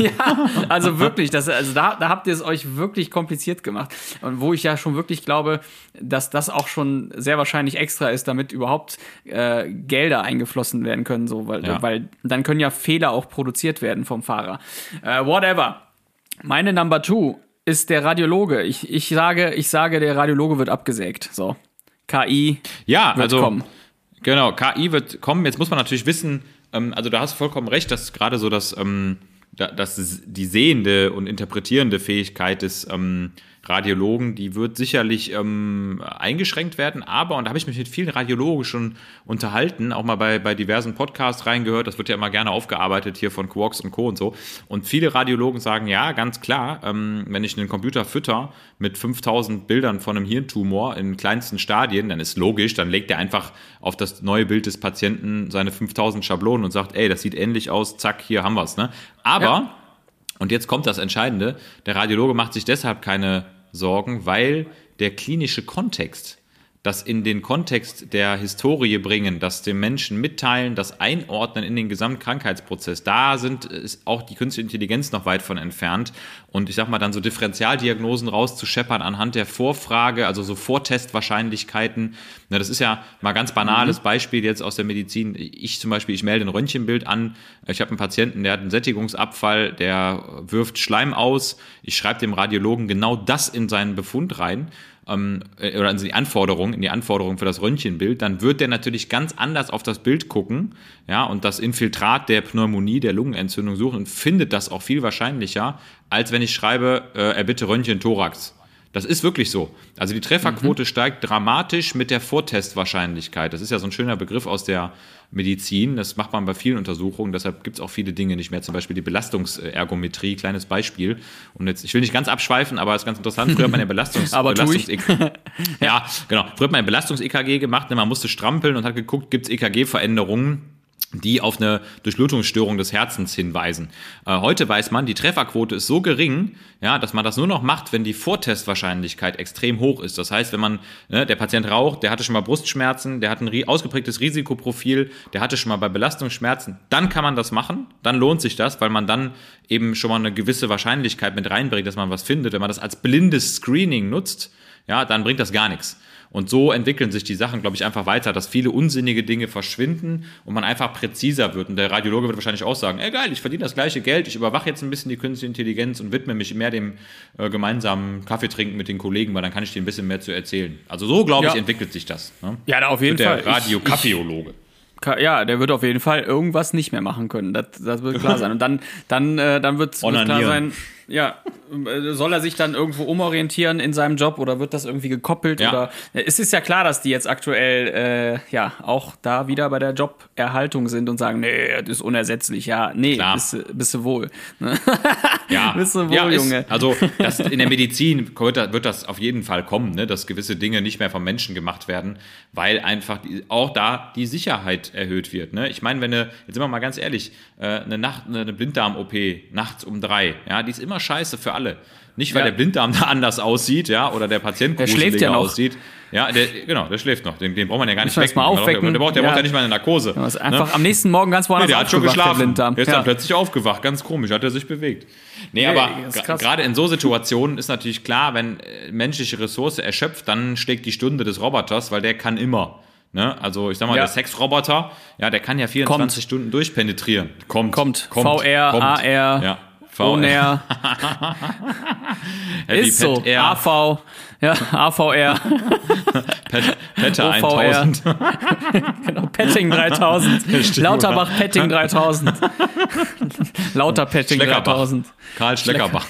ja, also wirklich, das, also da, da habt ihr es euch wirklich kompliziert gemacht. Und wo ich ja schon wirklich glaube, dass das auch schon sehr wahrscheinlich extra ist, damit überhaupt äh, Gelder eingeflossen werden können, so, weil, Ja. weil dann können ja Fehler auch produziert werden vom Fahrer. Äh, whatever. Meine Number Two ist der Radiologe. Ich, ich sage, ich sage, der Radiologe wird abgesägt. So. KI Ja, wird also kommen. genau, KI wird kommen. Jetzt muss man natürlich wissen, ähm, also da hast du vollkommen recht, dass gerade so das, ähm, dass die sehende und interpretierende Fähigkeit des ähm, Radiologen, die wird sicherlich ähm, eingeschränkt werden, aber, und da habe ich mich mit vielen Radiologen schon unterhalten, auch mal bei, bei diversen Podcasts reingehört, das wird ja immer gerne aufgearbeitet hier von Quarks und Co. und so. Und viele Radiologen sagen, ja, ganz klar, ähm, wenn ich einen Computer fütter mit 5000 Bildern von einem Hirntumor in kleinsten Stadien, dann ist logisch, dann legt er einfach auf das neue Bild des Patienten seine 5000 Schablonen und sagt, ey, das sieht ähnlich aus, zack, hier haben wir's. Ne? Aber Ja. und jetzt kommt das Entscheidende. Der Radiologe macht sich deshalb keine Sorgen, weil der klinische Kontext, das in den Kontext der Historie bringen, das dem Menschen mitteilen, das einordnen in den Gesamtkrankheitsprozess, da sind ist auch die künstliche Intelligenz noch weit von entfernt. Und ich sag mal, dann so Differentialdiagnosen rauszuscheppern anhand der Vorfrage, also so Vortestwahrscheinlichkeiten. Na, das ist ja mal ganz banales mhm. Beispiel jetzt aus der Medizin. Ich zum Beispiel, ich melde ein Röntgenbild an. Ich habe einen Patienten, der hat einen Sättigungsabfall, der wirft Schleim aus. Ich schreibe dem Radiologen genau das in seinen Befund rein ähm, äh, oder in die Anforderungen, in die Anforderungen für das Röntgenbild, dann wird der natürlich ganz anders auf das Bild gucken, ja, und das Infiltrat der Pneumonie, der Lungenentzündung suchen und findet das auch viel wahrscheinlicher, als wenn ich schreibe, äh, er bitte Röntgen Thorax. Das ist wirklich so. Also die Trefferquote mhm. steigt dramatisch mit der Vortestwahrscheinlichkeit. Das ist ja so ein schöner Begriff aus der Medizin. Das macht man bei vielen Untersuchungen. Deshalb gibt es auch viele Dinge nicht mehr. Zum Beispiel die Belastungsergometrie, kleines Beispiel. Und jetzt, ich will nicht ganz abschweifen, aber es ist ganz interessant. Früher hat man ja Belastungs, aber Belastungs ja, genau. Früher hat man ein Belastungs-EKG gemacht. Man musste strampeln und hat geguckt, gibt es EKG-Veränderungen die auf eine Durchblutungsstörung des Herzens hinweisen. Äh, heute weiß man, die Trefferquote ist so gering, ja, dass man das nur noch macht, wenn die Vortestwahrscheinlichkeit extrem hoch ist. Das heißt, wenn man, ne, der Patient raucht, der hatte schon mal Brustschmerzen, der hat ein ausgeprägtes Risikoprofil, der hatte schon mal bei Belastungsschmerzen, dann kann man das machen, dann lohnt sich das, weil man dann eben schon mal eine gewisse Wahrscheinlichkeit mit reinbringt, dass man was findet. Wenn man das als blindes Screening nutzt, ja, dann bringt das gar nichts. Und so entwickeln sich die Sachen, glaube ich, einfach weiter, dass viele unsinnige Dinge verschwinden und man einfach präziser wird. Und der Radiologe wird wahrscheinlich auch sagen, ey geil, ich verdiene das gleiche Geld, ich überwache jetzt ein bisschen die künstliche Intelligenz und widme mich mehr dem äh, gemeinsamen Kaffeetrinken mit den Kollegen, weil dann kann ich dir ein bisschen mehr zu erzählen. Also so, glaube ich, entwickelt sich das. Ne? Ja, auf jeden der Fall. Der Radio-Kaffeeologe ja, der wird auf jeden Fall irgendwas nicht mehr machen können. Das, das wird klar sein. Und dann, dann, äh, dann wird klar sein, ja, äh, soll er sich dann irgendwo umorientieren in seinem Job oder wird das irgendwie gekoppelt? Ja. Oder es ist ja klar, dass die jetzt aktuell äh, ja auch da wieder bei der Joberhaltung sind und sagen, nee, das ist unersetzlich. Ja, nee, bist, bist du wohl. Ja, bist du wohl, ja, Junge. Ist, also das, in der Medizin wird, wird, das auf jeden Fall kommen, ne, dass gewisse Dinge nicht mehr vom Menschen gemacht werden, weil einfach die, auch da die Sicherheit erhöht wird. Ne? Ich meine, wenn eine, jetzt sind wir mal ganz ehrlich, äh, eine Nacht, eine Blinddarm-OP nachts um drei, ja, die ist immer scheiße für alle. Nicht, weil ja. der Blinddarm da anders aussieht, ja, oder der Patient der schläft ja noch. aussieht. Ja, der, genau, der schläft noch. Den, den braucht man ja gar nicht wecken. Mal aufwecken. Der, braucht, der ja. braucht ja nicht mal eine Narkose. Ja, einfach ne? am nächsten Morgen ganz woanders nee, der hat schon geschlafen. Der, der ist dann plötzlich aufgewacht. Ganz komisch, hat er sich bewegt. Nee, nee aber gerade in so Situationen ist natürlich klar, wenn äh, menschliche Ressource erschöpft, dann schlägt die Stunde des Roboters, weil der kann immer. Ne? Also ich sag mal, ja. der Sexroboter, ja, der kann ja 24 kommt. Stunden durchpenetrieren. Kommt. Kommt. kommt VR, kommt. AR. Ja. VR. ist so. R. AV. Ja, AVR. Pet, Petter 1000. genau, Petting 3000. Lauterbach Petting 3000. Lauter Petting 3000. Karl Schleckerbach.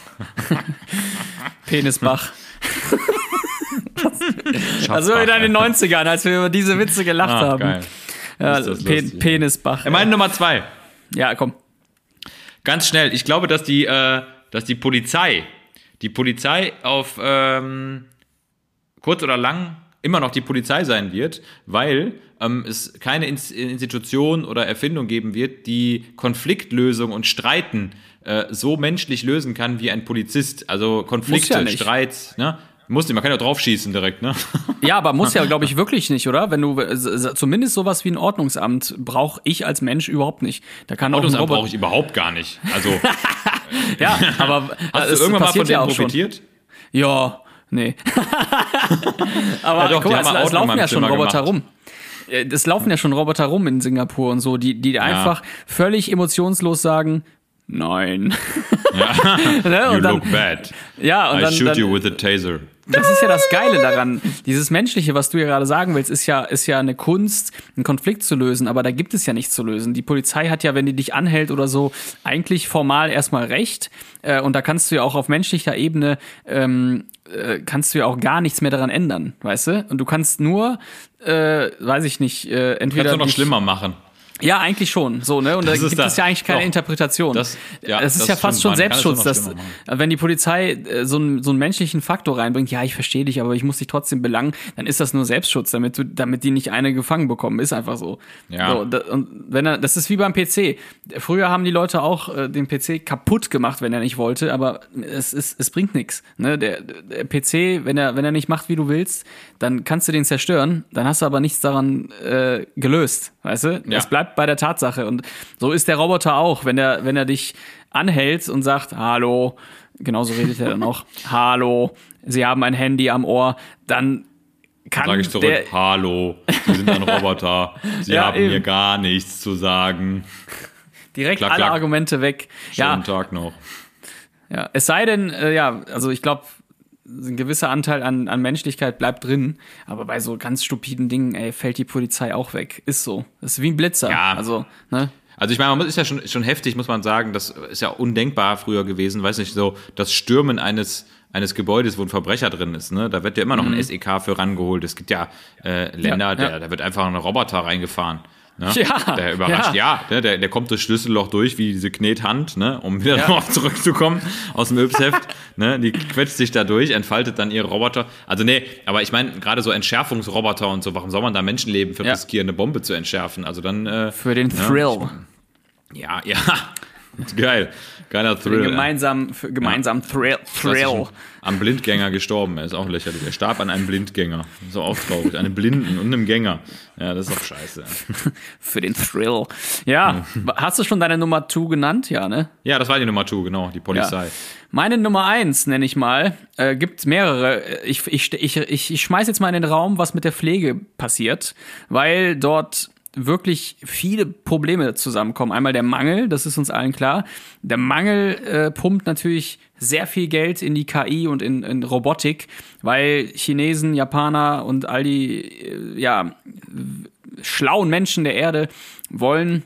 Penisbach. also wieder in den 90ern, als wir über diese Witze gelacht ah, haben. Geil. Ja, Pe Penisbach. Meine Nummer zwei. Ja, komm. Ganz schnell. Ich glaube, dass die, äh, dass die Polizei, die Polizei auf ähm, kurz oder lang immer noch die Polizei sein wird, weil ähm, es keine Institution oder Erfindung geben wird, die Konfliktlösung und Streiten äh, so menschlich lösen kann wie ein Polizist. Also Konflikte, ja Streits. Ne? Muss nicht, man kann ja draufschießen direkt, ne? Ja, aber muss ja, glaube ich, wirklich nicht, oder? Wenn du zumindest sowas wie ein Ordnungsamt brauche ich als Mensch überhaupt nicht. Da kann Ordnungsamt brauche ich überhaupt gar nicht. Also ja, aber hast du irgendwann mal von dem profitiert? Schon. Ja, nee. aber ja, doch, guck mal, es, es laufen ja schon Roboter rum es laufen ja schon Roboter rum in Singapur und so, die, die einfach völlig emotionslos sagen, nein. Ja. ne? You dann, look bad. Ja, und I dann, shoot dann, you with a taser. Das ist ja das Geile daran. Dieses Menschliche, was du ja gerade sagen willst, ist ja, ist ja eine Kunst, einen Konflikt zu lösen, aber da gibt es ja nichts zu lösen. Die Polizei hat ja, wenn die dich anhält oder so, eigentlich formal erstmal recht. Äh, und da kannst du ja auch auf menschlicher Ebene ähm, äh, kannst du ja auch gar nichts mehr daran ändern, weißt du? Und du kannst nur, äh, weiß ich nicht, äh, entweder. Kannst du noch schlimmer machen. Ja, eigentlich schon. So, ne? Und da Das ist gibt da- es ja eigentlich keine doch. Interpretation. Das- ja, das ist das ja fast stimmt, schon Selbstschutz, dass, wenn die Polizei äh, so einen, so einen menschlichen Faktor reinbringt, ja, ich verstehe dich, aber ich muss dich trotzdem belangen, dann ist das nur Selbstschutz, damit du, damit die nicht eine gefangen bekommen. Ist einfach so. Ja. So, da, und wenn er, das ist wie beim PC. Früher haben die Leute auch äh, den PC kaputt gemacht, wenn er nicht wollte, aber es ist, es bringt nichts. Ne? Der, der PC, wenn er, wenn er nicht macht, wie du willst, dann kannst du den zerstören, dann hast du aber nichts daran äh, gelöst, weißt du? Ja. Es bleibt bei der Tatsache. Und so ist der Roboter auch, wenn er, wenn er dich anhält und sagt, hallo, genauso redet er dann auch, hallo, Sie haben ein Handy am Ohr, dann kann Sage ich zurück, hallo, Sie sind ein Roboter, Sie Ja, haben eben. mir gar nichts zu sagen. direkt Klack, alle klack. Argumente weg. Schönen Ja, Tag noch. Ja, es sei denn, äh, ja, also ich glaube, ein gewisser Anteil an, an Menschlichkeit bleibt drin, aber bei so ganz stupiden Dingen, ey, fällt die Polizei auch weg. Ist so. Das ist wie ein Blitzer. Ja. Also, ne? Also ich meine, man ist ja schon, schon heftig, muss man sagen, das ist ja undenkbar früher gewesen, weiß nicht, so das Stürmen eines eines Gebäudes, wo ein Verbrecher drin ist, ne? Da wird ja immer noch ein SEK für rangeholt. Es gibt ja äh, Länder, Ja, Der, ja. da wird einfach ein Roboter reingefahren. Ne? Ja, der überrascht, ja, ne? der, der kommt das Schlüsselloch durch wie diese Knethand, ne? um wieder darauf zurückzukommen aus dem Yps-Heft. ne? Die quetscht sich da durch, entfaltet dann ihre Roboter. Also nee, aber ich meine, gerade so Entschärfungsroboter und so, warum soll man da Menschenleben für Ja. riskieren, eine Bombe zu entschärfen? Also dann äh, Für den Thrill. ja, ja. Geil. Geiler für den Thrill. gemeinsamen, für gemeinsamen Thrill. Thrill. Am Blindgänger gestorben. Er ist auch lächerlich. Er starb an einem Blindgänger. Ist auch traurig. Einem Blinden und einem Gänger. Ja, das ist doch scheiße. Für den Thrill. Ja, hast du schon deine Nummer 2 genannt? Ja, ne? Ja, das war die Nummer 2, genau. Die Polizei. Meine Nummer eins nenne ich mal, äh, gibt mehrere. Ich, ich, ich, ich, ich schmeiß jetzt mal in den Raum, was mit der Pflege passiert, weil dort wirklich viele Probleme zusammenkommen. Einmal der Mangel, das ist uns allen klar. Der Mangel äh, pumpt natürlich sehr viel Geld in die KI und in, in Robotik, weil Chinesen, Japaner und all die äh, ja, schlauen Menschen der Erde wollen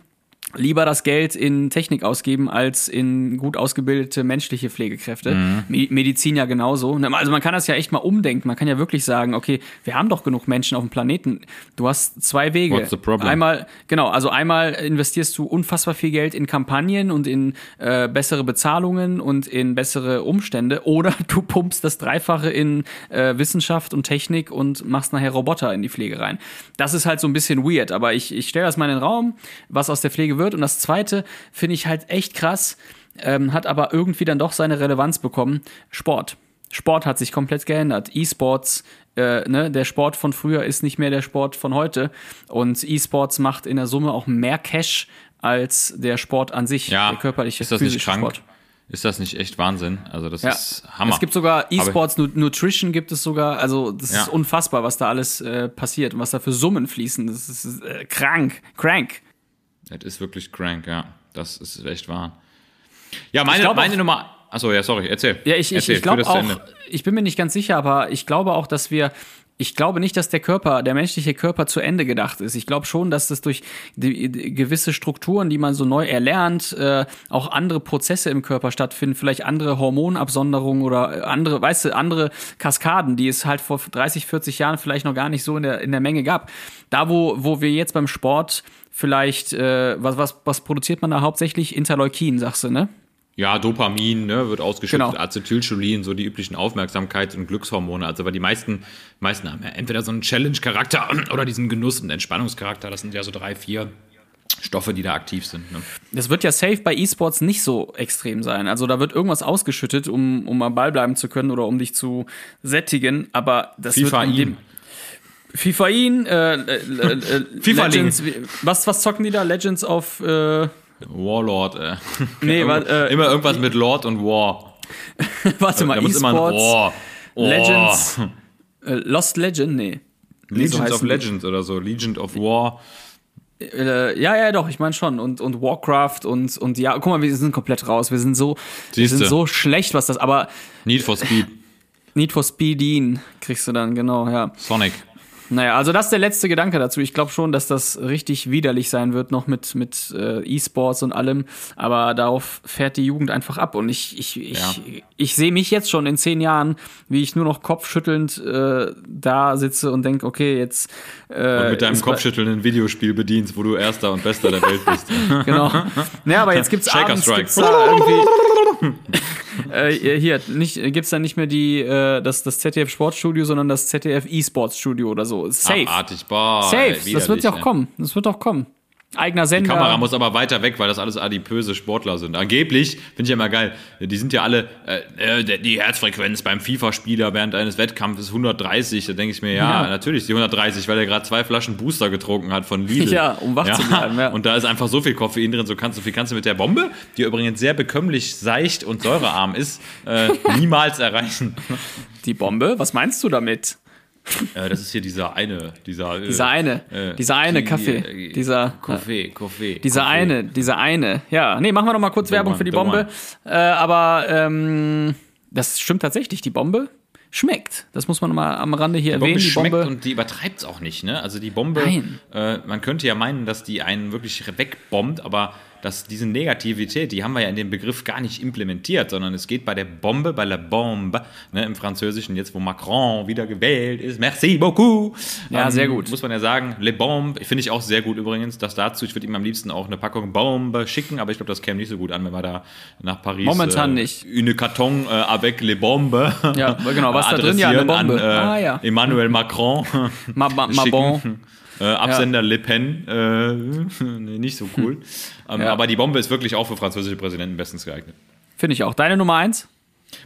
lieber das Geld in Technik ausgeben als in gut ausgebildete menschliche Pflegekräfte. Me- Medizin ja genauso. Ne, Also man kann das ja echt mal umdenken. Man kann ja wirklich sagen, okay, wir haben doch genug Menschen auf dem Planeten. Du hast zwei Wege. What's the problem? Einmal, genau, also einmal investierst du unfassbar viel Geld in Kampagnen und in äh, bessere Bezahlungen und in bessere Umstände oder du pumpst das Dreifache in äh, Wissenschaft und Technik und machst nachher Roboter in die Pflege rein. Das ist halt so ein bisschen weird, aber ich, ich stelle das mal in den Raum, was aus der Pflege wird. Und das zweite finde ich halt echt krass, ähm, hat aber irgendwie dann doch seine Relevanz bekommen. Sport. Sport hat sich komplett geändert. E-Sports, äh, ne, der Sport von früher ist nicht mehr der Sport von heute. Und E-Sports macht in der Summe auch mehr Cash als der Sport an sich, Ja, der körperliche, ist das nicht krank? Sport. Ist das nicht echt Wahnsinn? Also das Ja. ist Hammer. Es gibt sogar E-Sports Nu- Nutrition gibt es sogar, also das Ja. ist unfassbar, was da alles äh, passiert und was da für Summen fließen. Das ist äh, krank, crank. Das ist wirklich crank, ja. Das ist echt wahr. Ja, meine, glaub meine Nummer. Achso, ja, sorry, erzähl. Ja, ich, ich, ich glaube auch, ich bin mir nicht ganz sicher, aber ich glaube auch, dass wir, ich glaube nicht, dass der Körper, der menschliche Körper zu Ende gedacht ist. Ich glaube schon, dass das durch die, die, gewisse Strukturen, die man so neu erlernt, äh, auch andere Prozesse im Körper stattfinden, vielleicht andere Hormonabsonderungen oder äh, andere, weißt du, andere Kaskaden, die es halt vor 30, 40 Jahren vielleicht noch gar nicht so in der, in der Menge gab. Da, wo, wo wir jetzt beim Sport vielleicht, äh, was, was, was produziert man da hauptsächlich? Interleukin, sagst du, ne? Ja, Dopamin ne, wird ausgeschüttet, Genau. Acetylcholin, so die üblichen Aufmerksamkeits- und Glückshormone. Also, weil die meisten, meisten haben ja entweder so einen Challenge-Charakter oder diesen Genuss- und Entspannungscharakter. Das sind ja so drei, vier Stoffe, die da aktiv sind. Ne? Das wird ja safe bei E-Sports nicht so extrem sein. Also da wird irgendwas ausgeschüttet, um, um am Ball bleiben zu können oder um dich zu sättigen. Aber das wird in dem Fifain. FIFAin, äh, äh, äh, FIFA Legends, was, was zocken die da? Legends of, äh, Warlord, äh. nee, immer, wa- äh, immer irgendwas mit Lord und War. warte mal, E-Sports, War. War. Legends, äh, Lost Legend, nee. Nee, so of. Legends oder so. Legion of War. Äh, ja, ja, doch, ich meine schon. Und, und Warcraft und, und ja, guck mal, wir sind komplett raus. Wir sind so, wir sind so schlecht, was das, aber Need for Speed. Need for Speedin kriegst du dann, genau, ja. Sonic. Naja, also das ist der letzte Gedanke dazu. Ich glaube schon, dass das richtig widerlich sein wird, noch mit, mit äh, E-Sports und allem. Aber darauf fährt die Jugend einfach ab. Und ich, ich, ich, Ja. ich sehe mich jetzt schon in zehn Jahren, wie ich nur noch kopfschüttelnd äh, da sitze und denke, okay, jetzt. Äh, Und mit deinem Kopfschütteln ein Videospiel bedienst, wo du Erster und Bester der Welt bist. Genau. Ja, aber jetzt gibt's Shaker abends Strike. gibt's da irgendwie. äh, hier, nicht, gibt's da nicht mehr die, äh, das, das ZDF Sportstudio, sondern das ZDF E-Sports Studio oder so. Safe. Abartig, boah. Safe. Das wird ja auch ey. kommen. Das wird auch kommen. Eigener Sender. Die Kamera muss aber weiter weg, weil das alles adipöse Sportler sind. Angeblich, finde ich ja immer geil, die sind ja alle, äh, äh, die Herzfrequenz beim FIFA-Spieler während eines Wettkampfes ist 130. Da denke ich mir, ja, Ja. natürlich die 130, weil er gerade zwei Flaschen Booster getrunken hat von Lidl. Ja, um wach zu bleiben, ja. Und da ist einfach so viel Koffein drin, so, kannst, so viel kannst du mit der Bombe, die übrigens sehr bekömmlich seicht und säurearm ist, äh, niemals erreichen. Die Bombe? Was meinst du damit? Äh, das ist hier dieser eine, dieser, äh, Dieser eine, äh, dieser eine die, Kaffee, äh, dieser, Kaffee, Kaffee. dieser Kaffee. eine, dieser eine. Ja, nee, machen wir noch mal kurz Werbung one, für die the Bombe. Äh, aber ähm, das stimmt tatsächlich. Die Bombe schmeckt. Das muss man mal am Rande hier Die Bombe erwähnen. Die schmeckt Bombe. und die übertreibt es auch nicht, ne? Also die Bombe, Nein. äh, man könnte ja meinen, dass die einen wirklich wegbombt, aber dass diese Negativität, die haben wir ja in dem Begriff gar nicht implementiert, sondern es geht bei der Bombe, bei la Bombe, ne, im Französischen, jetzt wo Macron wieder gewählt ist, merci beaucoup. Ähm, Ja, sehr gut. Muss man ja sagen, le Bombe, finde ich auch sehr gut übrigens, das dazu, ich würde ihm am liebsten auch eine Packung Bombe schicken, aber ich glaube, das käme nicht so gut an, wenn wir da nach Paris Momentan äh, nicht. Une Karton äh, avec les Bombes Ja, genau, was da drin? Ja, eine Bombe. An, äh, Ah, ja. Emmanuel Macron. Ma, ma, ma bon. Äh, Absender Le Pen, äh, nicht so cool. Ähm, Ja. Aber die Bombe ist wirklich auch für französische Präsidenten bestens geeignet. Finde ich auch. Deine Nummer eins?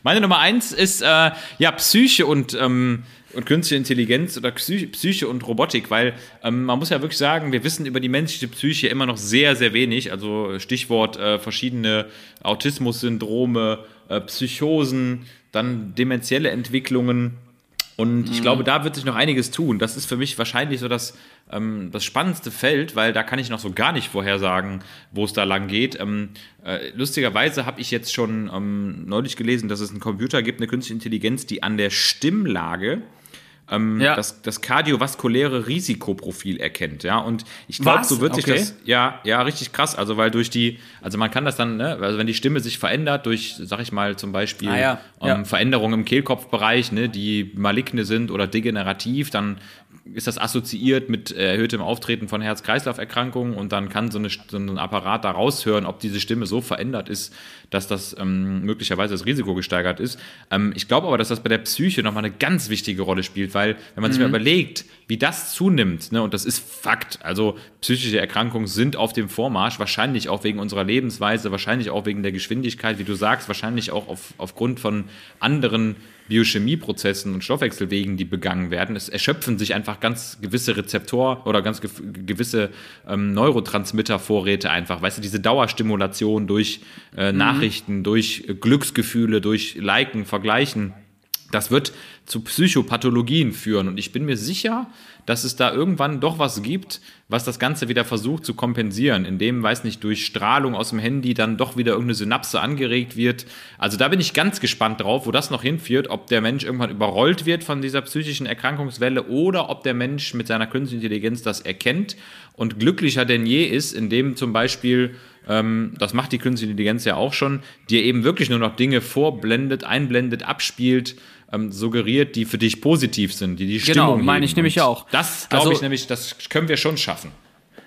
Meine Nummer eins ist äh, ja Psyche und, ähm, und künstliche Intelligenz oder Psyche, und Robotik, weil ähm, man muss ja wirklich sagen, wir wissen über die menschliche Psyche immer noch sehr, sehr wenig. Also Stichwort äh, verschiedene Autismus-Syndrome, äh, Psychosen, dann dementielle Entwicklungen. Und ich glaube, da wird sich noch einiges tun. Das ist für mich wahrscheinlich so das, ähm, das spannendste Feld, weil da kann ich noch so gar nicht vorhersagen, wo es da lang geht. Ähm, äh, lustigerweise habe ich jetzt schon ähm, neulich gelesen, dass es einen Computer gibt, eine künstliche Intelligenz, die an der Stimmlage ähm, Ja. das, das kardiovaskuläre Risikoprofil erkennt, ja. Und ich glaube, so wird sich Okay. das, ja, ja, richtig krass. Also weil durch die, also man kann das dann, ne, also wenn die Stimme sich verändert durch, sag ich mal, zum Beispiel Ah, ja. ähm, Ja. Veränderungen im Kehlkopfbereich, ne, die maligne sind oder degenerativ, dann ist das assoziiert mit erhöhtem Auftreten von Herz-Kreislauf-Erkrankungen und dann kann so, eine, so ein Apparat da raushören, ob diese Stimme so verändert ist, dass das ähm, möglicherweise das Risiko gesteigert ist. Ähm, ich glaube aber, dass das bei der Psyche nochmal eine ganz wichtige Rolle spielt, weil wenn man sich mal überlegt, wie das zunimmt, ne, und das ist Fakt, also psychische Erkrankungen sind auf dem Vormarsch, wahrscheinlich auch wegen unserer Lebensweise, wahrscheinlich auch wegen der Geschwindigkeit, wie du sagst, wahrscheinlich auch auf, aufgrund von anderen Biochemieprozessen und Stoffwechselwegen, die begangen werden. Es erschöpfen sich einfach ganz gewisse Rezeptor- oder ganz ge gewisse ähm, Neurotransmittervorräte einfach. Weißt du, diese Dauerstimulation durch äh, Nachrichten, durch Glücksgefühle, durch Liken, Vergleichen. Das wird zu Psychopathologien führen. Und ich bin mir sicher, dass es da irgendwann doch was gibt, was das Ganze wieder versucht zu kompensieren, indem, weiß nicht, durch Strahlung aus dem Handy dann doch wieder irgendeine Synapse angeregt wird. Also da bin ich ganz gespannt drauf, wo das noch hinführt, ob der Mensch irgendwann überrollt wird von dieser psychischen Erkrankungswelle oder ob der Mensch mit seiner künstlichen Intelligenz das erkennt und glücklicher denn je ist, indem zum Beispiel ähm, das macht die künstliche Intelligenz ja auch schon, dir eben wirklich nur noch Dinge vorblendet, einblendet, abspielt, ähm, suggeriert, die für dich positiv sind, die die Genau, Stimmung meine heben. ich nämlich auch. Das glaube Also- ich nämlich, das können wir schon schaffen.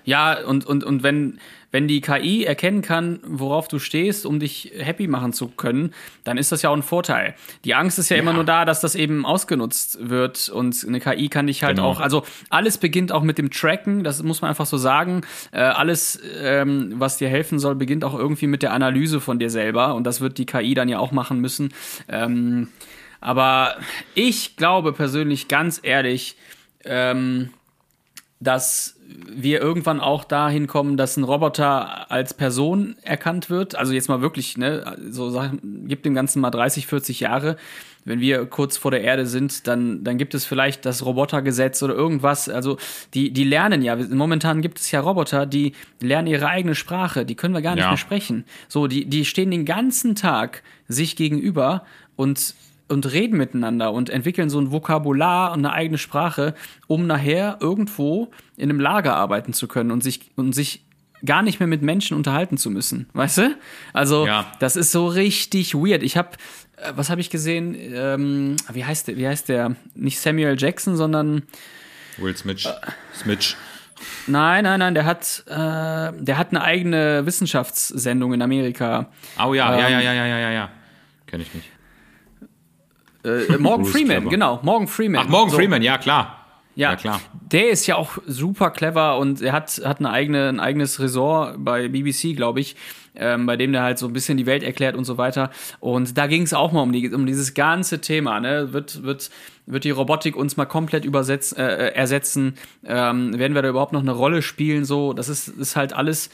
Ja, und, und, und wenn, wenn die KI erkennen kann, worauf du stehst, um dich happy machen zu können, dann ist das ja auch ein Vorteil. Die Angst ist ja, immer nur da, dass das eben ausgenutzt wird und eine KI kann dich halt Genau. auch, also alles beginnt auch mit dem Tracken, das muss man einfach so sagen. Äh, alles, ähm, was dir helfen soll, beginnt auch irgendwie mit der Analyse von dir selber und das wird die KI dann ja auch machen müssen. Ähm, aber ich glaube persönlich, ganz ehrlich, ähm, dass wir irgendwann auch dahin kommen, dass ein Roboter als Person erkannt wird. Also jetzt mal wirklich, ne, so Sachen, gibt dem Ganzen mal 30, 40 Jahre. Wenn wir kurz vor der Erde sind, dann, dann gibt es vielleicht das Robotergesetz oder irgendwas. Also die, die lernen ja. Momentan gibt es ja Roboter, die lernen ihre eigene Sprache. Die können wir gar nicht Ja. mehr sprechen. So, die, die stehen den ganzen Tag sich gegenüber und und reden miteinander und entwickeln so ein Vokabular und eine eigene Sprache, um nachher irgendwo in einem Lager arbeiten zu können und sich, und sich gar nicht mehr mit Menschen unterhalten zu müssen, weißt du? Also Ja. das ist so richtig weird. Ich habe, äh, was habe ich gesehen? Ähm, wie heißt der? Wie heißt der? Nicht Samuel Jackson, sondern Will Smith. Smith. nein, nein, nein. Der hat, äh, der hat eine eigene Wissenschaftssendung in Amerika. Oh ja, ja, Ähm, ja, ja, ja, ja, ja, ja. Kenn ich nicht. Äh, Morgan Bruce Freeman, genau. Morgan Freeman. Ach, Morgan So. Freeman, ja, klar. Ja, Ja, klar. Der ist ja auch super clever und er hat, hat eine eigene, ein eigenes Ressort bei BBC, glaube ich, ähm, bei dem der halt so ein bisschen die Welt erklärt und so weiter. Und da ging es auch mal um, die, um dieses ganze Thema. Ne? Wird, wird, wird die Robotik uns mal komplett übersetzen, äh, äh, ersetzen? Ähm, werden wir da überhaupt noch eine Rolle spielen? So, das ist, ist halt alles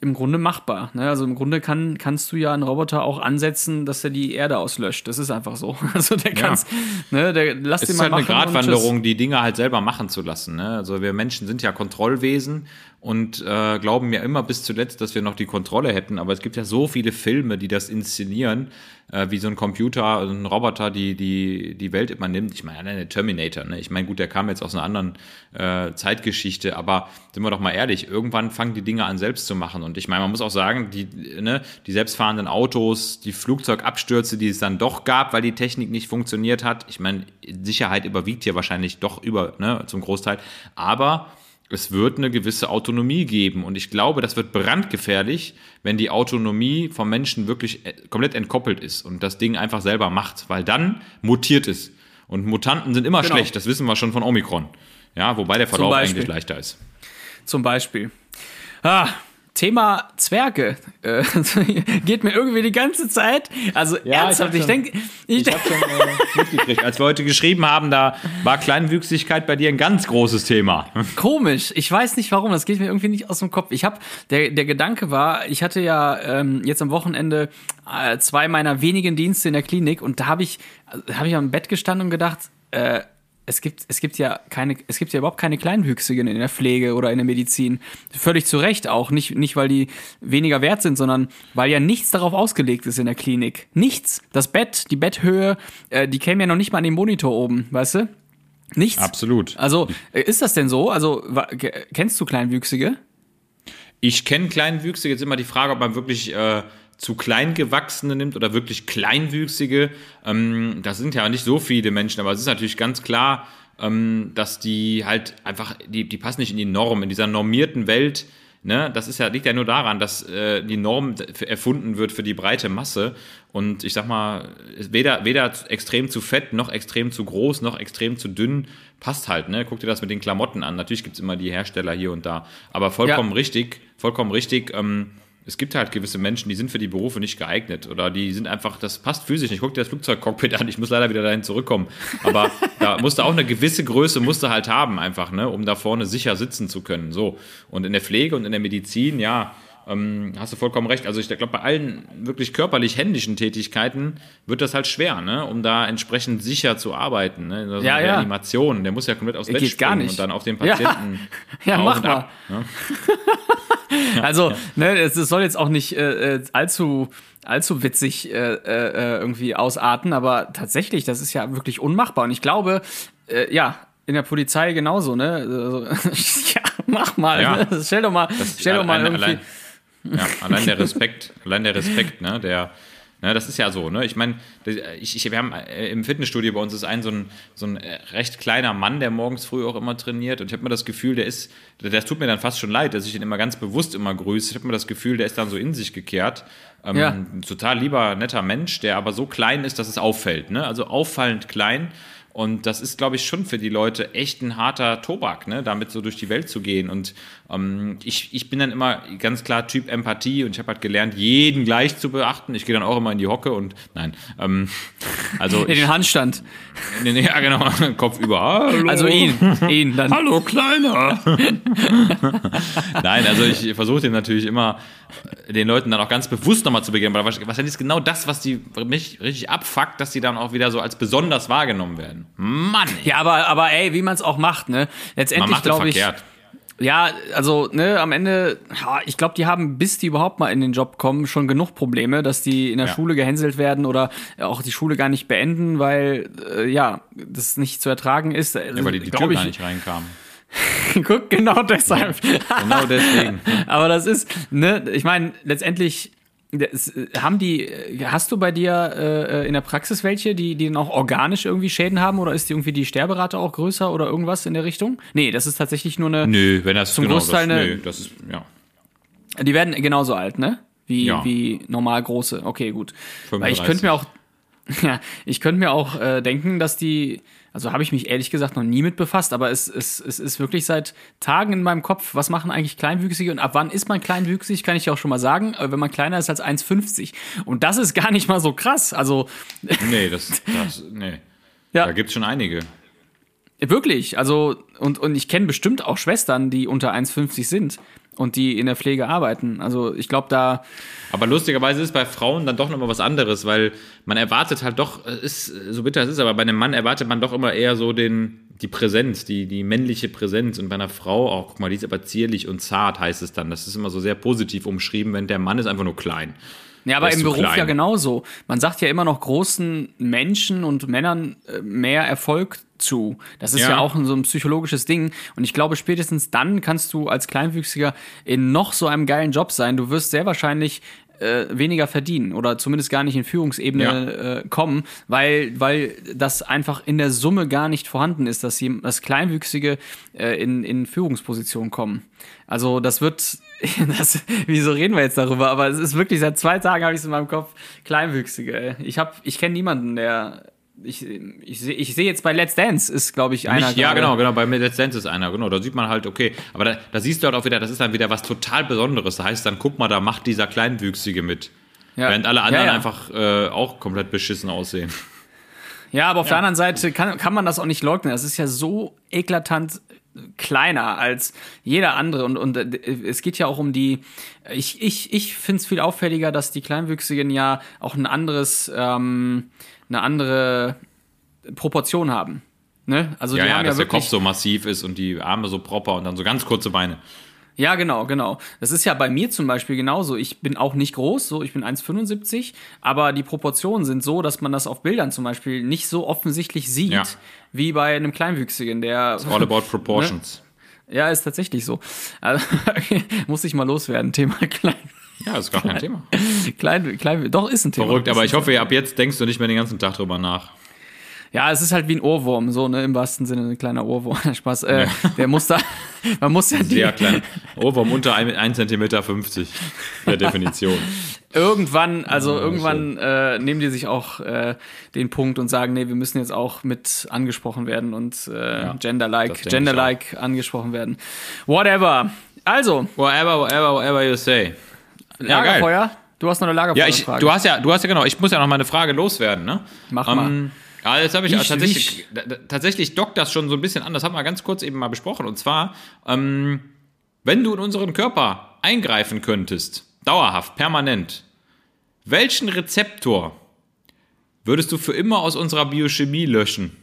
im Grunde machbar. Ne? Also im Grunde kann, kannst du ja einen Roboter auch ansetzen, dass er die Erde auslöscht. Das ist einfach so. Also der kann's, ne, der lass Es den ist mal halt eine. Gratwanderung, die Dinge halt selber machen zu lassen. Ne? Also wir Menschen sind ja Kontrollwesen und äh, glauben ja immer bis zuletzt, dass wir noch die Kontrolle hätten. Aber es gibt ja so viele Filme, die das inszenieren, äh, wie so ein Computer, ein Roboter, die die die Welt übernimmt. Ich meine, der Terminator. Ne? Ich meine, gut, der kam jetzt aus einer anderen äh, Zeitgeschichte, aber sind wir doch mal ehrlich, irgendwann fangen die Dinge an selbst zu machen. Und ich meine, man muss auch sagen, die ne, die selbstfahrenden Autos, die Flugzeugabstürze, die es dann doch gab, weil die Technik nicht funktioniert hat. Ich meine, Sicherheit überwiegt hier wahrscheinlich doch über ne, zum Großteil, aber es wird eine gewisse Autonomie geben. Und ich glaube, das wird brandgefährlich, wenn die Autonomie vom Menschen wirklich äh, komplett entkoppelt ist und das Ding einfach selber macht, weil dann mutiert es. Und Mutanten sind immer Genau. schlecht, das wissen wir schon von Omikron. Ja, wobei der Verlauf eigentlich leichter ist. Zum Beispiel. Ah, Thema Zwerge. Äh, geht mir irgendwie die ganze Zeit. Also ernsthaft, hab ich denke, ich Ich denk, habe schon äh, mitgekriegt. Als wir heute geschrieben haben, da war Kleinwüchsigkeit bei dir ein ganz großes Thema. komisch. Ich weiß nicht warum. Das geht mir irgendwie nicht aus dem Kopf. Ich habe der der Gedanke war, ich hatte ja ähm, jetzt am Wochenende äh, zwei meiner wenigen Dienste in der Klinik und da habe ich habe ich am Bett gestanden und gedacht. Äh, es gibt, es gibt ja keine, es gibt ja überhaupt keine Kleinwüchsigen in der Pflege oder in der Medizin. Völlig zu Recht auch. Nicht, nicht, weil die weniger wert sind, sondern weil ja nichts darauf ausgelegt ist in der Klinik. Nichts. Das Bett, die Betthöhe, äh, die kämen ja noch nicht mal an den Monitor oben, weißt du? Nichts. Absolut. Also, äh, ist das denn so? Also, kennst du Kleinwüchsige? Ich kenne Kleinwüchsige, jetzt immer die Frage, ob man wirklich äh, zu Kleingewachsene nimmt oder wirklich Kleinwüchsige. Ähm, das sind ja nicht so viele Menschen, aber es ist natürlich ganz klar, ähm, dass die halt einfach, die, die passen nicht in die Norm, in dieser normierten Welt. Ne, das ist ja, liegt ja nur daran, dass äh, die Norm erfunden wird für die breite Masse. Und ich sag mal, weder, weder extrem zu fett, noch extrem zu groß, noch extrem zu dünn passt halt. Ne? Guck dir das mit den Klamotten an. Natürlich gibt's immer die Hersteller hier und da. Aber vollkommen Ja. richtig, vollkommen richtig. Ähm, es gibt halt gewisse Menschen, die sind für die Berufe nicht geeignet oder die sind einfach, das passt physisch nicht. Guck dir das Flugzeugcockpit an, ich muss leider wieder dahin zurückkommen. Aber da musste auch eine gewisse Größe musste halt haben, einfach, ne, um da vorne sicher sitzen zu können. So. Und in der Pflege und in der Medizin, ja, ähm, hast du vollkommen recht. Also ich glaube, bei allen wirklich körperlich händischen Tätigkeiten wird das halt schwer, ne? um da entsprechend sicher zu arbeiten. Ne? Also Ja, ja. Reanimation, der muss ja komplett aufs Bett Geht springen und dann auf den Ja. Patienten Ja, auf mach mal. ab, ne? Also, ne, es, es soll jetzt auch nicht äh, äh, allzu, allzu witzig äh, äh, irgendwie ausarten, aber tatsächlich, das ist ja wirklich unmachbar. Und ich glaube, äh, ja, in der Polizei genauso, ne? Also, ja, mach mal. Ja. Ne? Stell doch mal, stell doch mal irgendwie. Allein, ja, allein der Respekt, allein der Respekt, ne, der, ne, das ist ja so, ne, ich meine, ich, ich, wir haben äh, im Fitnessstudio bei uns ist ein so ein, so ein äh, recht kleiner Mann, der morgens früh auch immer trainiert und ich habe mir das Gefühl, der ist, der- das tut mir dann fast schon leid, dass ich ihn immer ganz bewusst immer grüße, ich habe mir das Gefühl, der ist dann so in sich gekehrt, ähm, Ja. ein total lieber, netter Mensch, der aber so klein ist, dass es auffällt, ne, also auffallend klein und das ist, glaube ich, schon für die Leute echt ein harter Tobak, ne? damit so durch die Welt zu gehen. Und ähm, ich, ich bin dann immer ganz klar Typ Empathie und ich habe halt gelernt, jeden gleich zu beachten. Ich gehe dann auch immer in die Hocke und nein. Ähm, also In ich, den Handstand. nee, nee, ja genau, Kopf über. Hallo. Also ihn. ihn dann. Hallo Kleiner. Nein, also ich versuche dem natürlich immer äh, den Leuten dann auch ganz bewusst nochmal zu begegnen, weil wahrscheinlich ist genau das, was die mich richtig abfuckt, dass die dann auch wieder so als besonders wahrgenommen werden. Mann, ey. Ja, aber, aber ey, wie man es auch macht, ne? Letztendlich macht es glaube ich. verkehrt. Ja, also ne, am Ende, ja, ich glaube, die haben, bis die überhaupt mal in den Job kommen, schon genug Probleme, dass die in der Ja. Schule gehänselt werden oder auch die Schule gar nicht beenden, weil äh, ja, das nicht zu ertragen ist. Ja, weil die, die Tür gar nicht reinkam. Guck, genau deshalb. Genau deswegen. Aber das ist, ne, ich meine, letztendlich das, äh, haben die, äh, hast du bei dir äh, in der Praxis welche, die, die dann auch organisch irgendwie Schäden haben oder ist die irgendwie die Sterberate auch größer oder irgendwas in der Richtung? Nee, das ist tatsächlich nur eine, Nö, wenn das Zum genau, Großteil das, eine- nö, das ist, ja. die werden genauso alt, ne? Wie, Ja. wie normal große. Okay, gut. Weil ich 35. könnte mir auch, ja, ich könnte mir auch äh, denken, dass die, also habe ich mich ehrlich gesagt noch nie mit befasst, aber es, es, es ist wirklich seit Tagen in meinem Kopf, was machen eigentlich Kleinwüchsige und ab wann ist man kleinwüchsig, kann ich ja auch schon mal sagen, äh, wenn man kleiner ist als 1,50. Und das ist gar nicht mal so krass. Also, Nee, das, das nee. ja. Da gibt's schon einige. Wirklich, also und, und ich kenne bestimmt auch Schwestern, die unter 1,50 sind und die in der Pflege arbeiten. Also ich glaube, da Aber lustigerweise ist bei Frauen dann doch nochmal was anderes, weil man erwartet halt doch, es ist so bitter es ist, aber bei einem Mann erwartet man doch immer eher so den, die Präsenz, die, die männliche Präsenz. Und bei einer Frau auch, guck mal, die ist aber zierlich und zart, heißt es dann. Das ist immer so sehr positiv umschrieben, wenn der Mann ist einfach nur klein. Ja, aber im Beruf klein. ja genauso. Man sagt ja immer noch großen Menschen und Männern äh, mehr Erfolg zu. Das ist ja. Ja. auch so ein psychologisches Ding. Und ich glaube, spätestens dann kannst du als Kleinwüchsiger in noch so einem geilen Job sein. Du wirst sehr wahrscheinlich äh, weniger verdienen oder zumindest gar nicht in Führungsebene äh, kommen, weil, weil das einfach in der Summe gar nicht vorhanden ist, dass, jem- dass Kleinwüchsige äh, in, in Führungspositionen kommen. Also das wird, das, wieso reden wir jetzt darüber? Aber es ist wirklich, seit zwei Tagen habe ich es in meinem Kopf, Kleinwüchsige. Ey. Ich habe, ich kenne niemanden, der, ich, ich sehe ich seh jetzt bei Let's Dance ist, glaube ich, einer. Nicht, ja, genau, genau. Bei Let's Dance ist einer, genau. Da sieht man halt, okay. Aber da, da siehst du halt auch wieder, das ist dann wieder was total Besonderes. Da heißt dann, guck mal, da macht dieser Kleinwüchsige mit. Ja. Während alle anderen ja, ja. einfach äh, auch komplett beschissen aussehen. Ja, aber auf der anderen Seite kann, kann man das auch nicht leugnen. Das ist ja so eklatant kleiner als jeder andere und, und äh, es geht ja auch um die ich, ich, ich finde es viel auffälliger, dass die Kleinwüchsigen ja auch ein anderes ähm, eine andere Proportion haben. Ne? Also Ja, die ja, haben dass ja der wirklich Kopf so massiv ist und die Arme so proper und dann so ganz kurze Beine. Ja, genau, genau. Das ist ja bei mir zum Beispiel genauso. Ich bin auch nicht groß, so ich bin 1,75, aber die Proportionen sind so, dass man das auf Bildern zum Beispiel nicht so offensichtlich sieht, Ja. wie bei einem Kleinwüchsigen, der. All about proportions. Ja, ist tatsächlich so. Also, muss ich mal loswerden, Thema klein. Ja, ist gar kein Thema. Klein, klein, doch ist ein Thema. Verrückt, aber ich hoffe, ab jetzt denkst du nicht mehr den ganzen Tag drüber nach. Ja, es ist halt wie ein Ohrwurm, so, ne, im wahrsten Sinne ein kleiner Ohrwurm. Spaß. Äh, Der muss da, man muss ja die, Sehr klein. Ohrwurm unter 1 cm 50 der Definition. irgendwann, also irgendwann äh, nehmen die sich auch äh, den Punkt und sagen, nee, wir müssen jetzt auch mit angesprochen werden und äh, das genderlike, genderlike angesprochen werden. Whatever. Also, Whatever, whatever, whatever you say. Ja, geil. Lagerfeuer. Du hast noch eine Ja, Lagerfeuerfrage. ich, du hast ja, du hast ja genau, ich muss ja noch mal eine Frage loswerden, ne? Mach mal. Ähm, ja, jetzt habe ich ja tatsächlich, tatsächlich dockt das schon so ein bisschen an. Das haben wir ganz kurz eben mal besprochen. Und zwar, ähm, wenn du in unseren Körper eingreifen könntest, dauerhaft, permanent, welchen Rezeptor würdest du für immer aus unserer Biochemie löschen?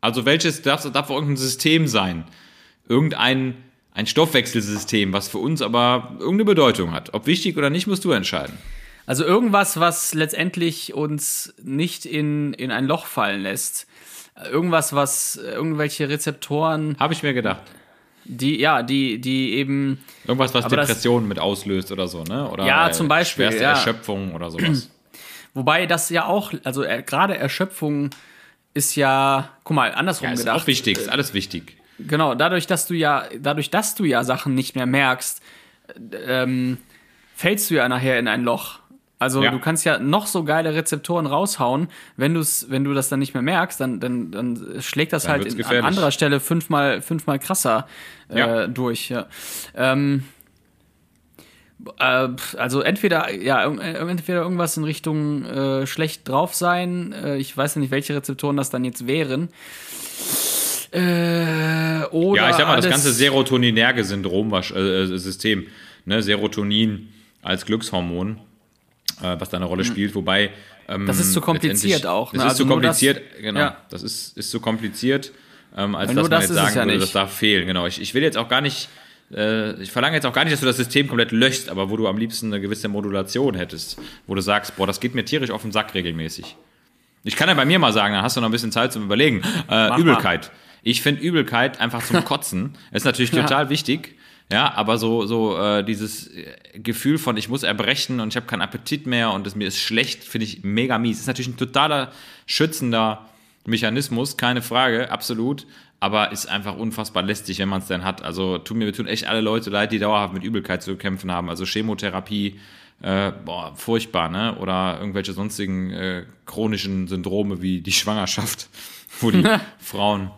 Also welches darf, darf irgendein System sein? Irgendein ein Stoffwechselsystem, was für uns aber irgendeine Bedeutung hat. Ob wichtig oder nicht, musst du entscheiden. Also irgendwas, was letztendlich uns nicht in, in ein Loch fallen lässt. Irgendwas, was irgendwelche Rezeptoren, Habe ich mir gedacht. die, ja, die, die eben, Irgendwas, was Aber das- Depressionen mit auslöst oder so, ne? Oder Ja, zum Beispiel, Schwerste ja. Erschöpfung oder sowas. wobei das ja auch, also äh, gerade Erschöpfung ist ja, guck mal, andersrum Ja, ist gedacht. auch wichtig, ist alles wichtig. Genau, dadurch, dass du ja, dadurch, dass du ja Sachen nicht mehr merkst, äh, ähm, fällst du ja nachher in ein Loch. Also Ja. du kannst ja noch so geile Rezeptoren raushauen, wenn du's, wenn du das dann nicht mehr merkst, dann, dann, dann schlägt das Dann halt in, an anderer Stelle fünfmal, fünfmal krasser äh, Ja. durch. Ja. Ähm, äh, also entweder ja äh, entweder irgendwas in Richtung äh, schlecht drauf sein. Äh, ich weiß ja nicht, welche Rezeptoren das dann jetzt wären. Äh, oder Ja, ich sag mal, das ganze serotoninerge Syndrom, äh, äh, System, ne? Serotonin als Glückshormon, äh, was da eine Rolle spielt, wobei ähm, Das ist zu kompliziert auch, ne? Das ist Also zu nur das- kompliziert, genau. ja. Das ist, ist zu kompliziert. ähm, als Weil dass man das jetzt sagen ja würde, das darf fehlen. Genau. Ich, ich will jetzt auch gar nicht, äh, ich verlange jetzt auch gar nicht, dass du das System komplett löschst, aber wo du am liebsten eine gewisse Modulation hättest, wo du sagst, boah, das geht mir tierisch auf den Sack regelmäßig. Ich kann ja bei mir mal sagen, dann hast du noch ein bisschen Zeit zum Überlegen. Äh, Übelkeit. Ich finde Übelkeit einfach zum Kotzen. ist natürlich total wichtig. Ja, aber so, so äh, dieses äh, Gefühl von, ich muss erbrechen und ich habe keinen Appetit mehr und es, mir ist schlecht, finde ich mega mies. Ist natürlich ein totaler schützender Mechanismus, keine Frage, absolut. Aber ist einfach unfassbar lästig, wenn man es denn hat. Also tut mir tun echt alle Leute leid, die dauerhaft mit Übelkeit zu kämpfen haben. Also Chemotherapie, äh, boah, furchtbar, ne? Oder irgendwelche sonstigen äh, chronischen Syndrome wie die Schwangerschaft, wo die Frauen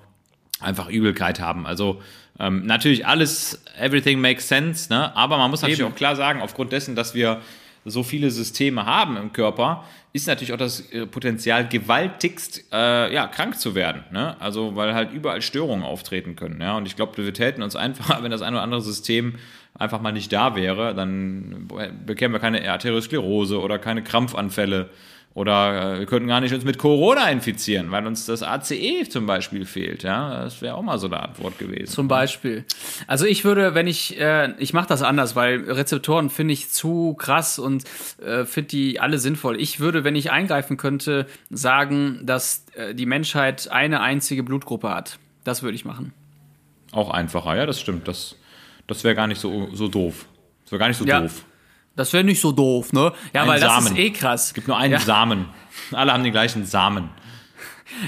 einfach Übelkeit haben. Also ähm, natürlich alles, everything makes sense, ne? aber man muss natürlich Eben. auch klar sagen, aufgrund dessen, dass wir so viele Systeme haben im Körper, ist natürlich auch das äh, Potenzial, gewaltigst äh, ja, krank zu werden. Ne? Also, weil halt überall Störungen auftreten können. Ja? Und ich glaube, wir täten uns einfach, wenn das ein oder andere System einfach mal nicht da wäre, dann bekämen wir keine Arteriosklerose oder keine Krampfanfälle. Oder äh, wir könnten gar nicht uns mit Corona infizieren, weil uns das ACE zum Beispiel fehlt. Ja, das wäre auch mal so eine Antwort gewesen. Zum Beispiel. Also ich würde, wenn ich, äh, ich mache das anders, weil Rezeptoren finde ich zu krass und äh, finde die alle sinnvoll. Ich würde, wenn ich eingreifen könnte, sagen, dass äh, die Menschheit eine einzige Blutgruppe hat. Das würde ich machen. Auch einfacher, ja, das stimmt. Das, das wäre gar nicht so, so doof. Das wäre gar nicht so Ja. doof. Das wäre nicht so doof, ne? Ja, Ein weil das Samen. ist eh krass. Es gibt nur einen Ja. Samen. Alle haben den gleichen Samen.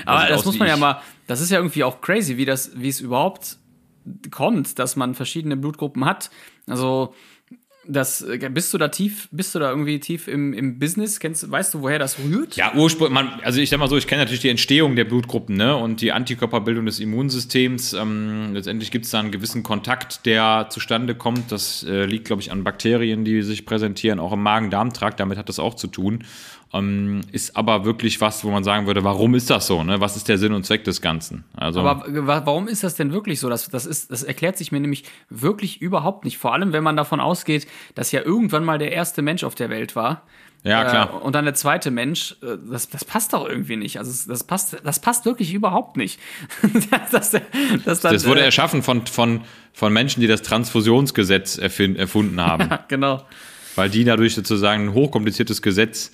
Aber sieht das muss man ja mal, das ist ja irgendwie auch crazy, wie das, wie es überhaupt kommt, dass man verschiedene Blutgruppen hat. Also, das, äh, bist du da tief, bist du da irgendwie tief im, im Business? Kennst, weißt du, woher das rührt? Ja, Ursprung, man, also ich sag mal so, ich kenne natürlich die Entstehung der Blutgruppen ne, und die Antikörperbildung des Immunsystems. Ähm, letztendlich gibt es da einen gewissen Kontakt, der zustande kommt. Das äh, liegt, glaube ich, an Bakterien, die sich präsentieren, auch im Magen-Darm-Trakt. Damit hat das auch zu tun. Ähm, ist aber wirklich was, wo man sagen würde, warum ist das so? Ne? Was ist der Sinn und Zweck des Ganzen? Also, Aber wa- warum ist das denn wirklich so? Das, das, ist, das erklärt sich mir nämlich wirklich überhaupt nicht. Vor allem, wenn man davon ausgeht, dass ja irgendwann mal der erste Mensch auf der Welt war. ja, Äh, klar. und dann der zweite Mensch, äh, das, das passt doch irgendwie nicht. Also das passt, das passt wirklich überhaupt nicht. das, das, das, dann, Das wurde äh, erschaffen von, von, von Menschen, die das Transfusionsgesetz erfin- erfunden haben. genau. weil die dadurch sozusagen ein hochkompliziertes Gesetz äh,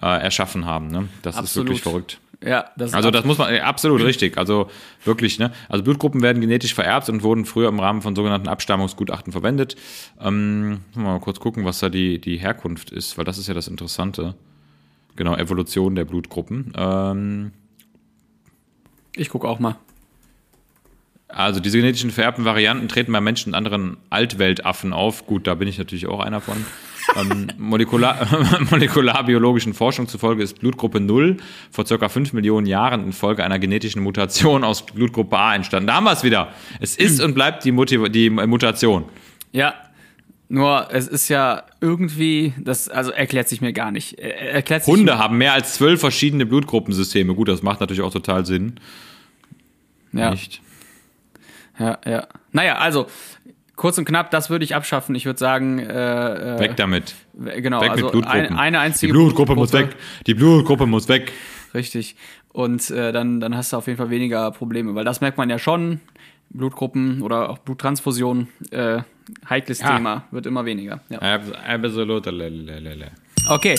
erschaffen haben. Ne? Das ist Absolut. wirklich verrückt. Ja, das Also das muss man, äh, absolut richtig. Also wirklich, ne? Also Blutgruppen werden genetisch vererbt und wurden früher im Rahmen von sogenannten Abstammungsgutachten verwendet. Ähm, mal kurz gucken, was da die, die Herkunft ist, weil das ist ja das Interessante. Genau, Evolution der Blutgruppen. Ähm, ich gucke auch mal. Also diese genetischen vererbten Varianten treten bei Menschen und anderen Altweltaffen auf. Gut, da bin ich natürlich auch einer von. Ähm, molekular, molekularbiologischen Forschung zufolge ist Blutgruppe 0 vor ca. 5 Millionen Jahren infolge einer genetischen Mutation aus Blutgruppe A entstanden. Da haben wir es wieder. Es ist und bleibt die, Motiv die Mutation. Ja, nur es ist ja irgendwie, das also erklärt sich mir gar nicht. Er- Erklärt sich Hunde haben mehr als zwölf verschiedene Blutgruppensysteme. Gut, das macht natürlich auch total Sinn. ja, Nicht? ja, ja. Naja, also kurz und knapp, das würde ich abschaffen. Ich würde sagen, äh, äh, Weg damit. genau, Weg also mit Blutgruppen. ein, eine die einzige Blutgruppe muss weg. Die Blutgruppe muss weg. Richtig. Und äh, dann, dann hast du auf jeden Fall weniger Probleme, weil das merkt man ja schon. Blutgruppen oder auch Bluttransfusion, äh, heikles Ja. Thema, wird immer weniger. Ja. Abs- Absolut. Okay,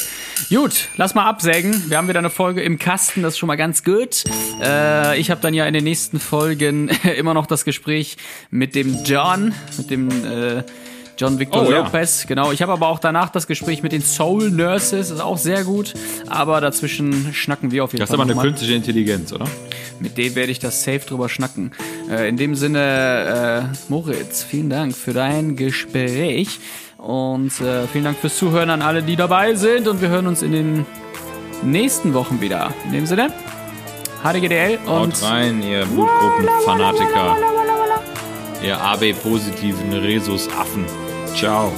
gut, lass mal absägen. Wir haben wieder eine Folge im Kasten, das ist schon mal ganz gut. Äh, ich habe dann ja in den nächsten Folgen immer noch das Gespräch mit dem John, mit dem äh, John Victor Oh, ja. Lopez. Genau, ich habe aber auch danach das Gespräch mit den Soul Nurses, ist auch sehr gut. Aber dazwischen schnacken wir auf jeden Das ist Fall. aber eine noch mal. künstliche Intelligenz, oder? Mit denen werde ich das safe drüber schnacken. Äh, in dem Sinne, äh, Moritz, vielen Dank für dein Gespräch. Und äh, vielen Dank fürs Zuhören an alle, die dabei sind. Und wir hören uns in den nächsten Wochen wieder. In dem Sinne, HDGDL und Haut rein, ihr Blutgruppenfanatiker. Ihr AB-positiven Rhesusaffen. Ciao.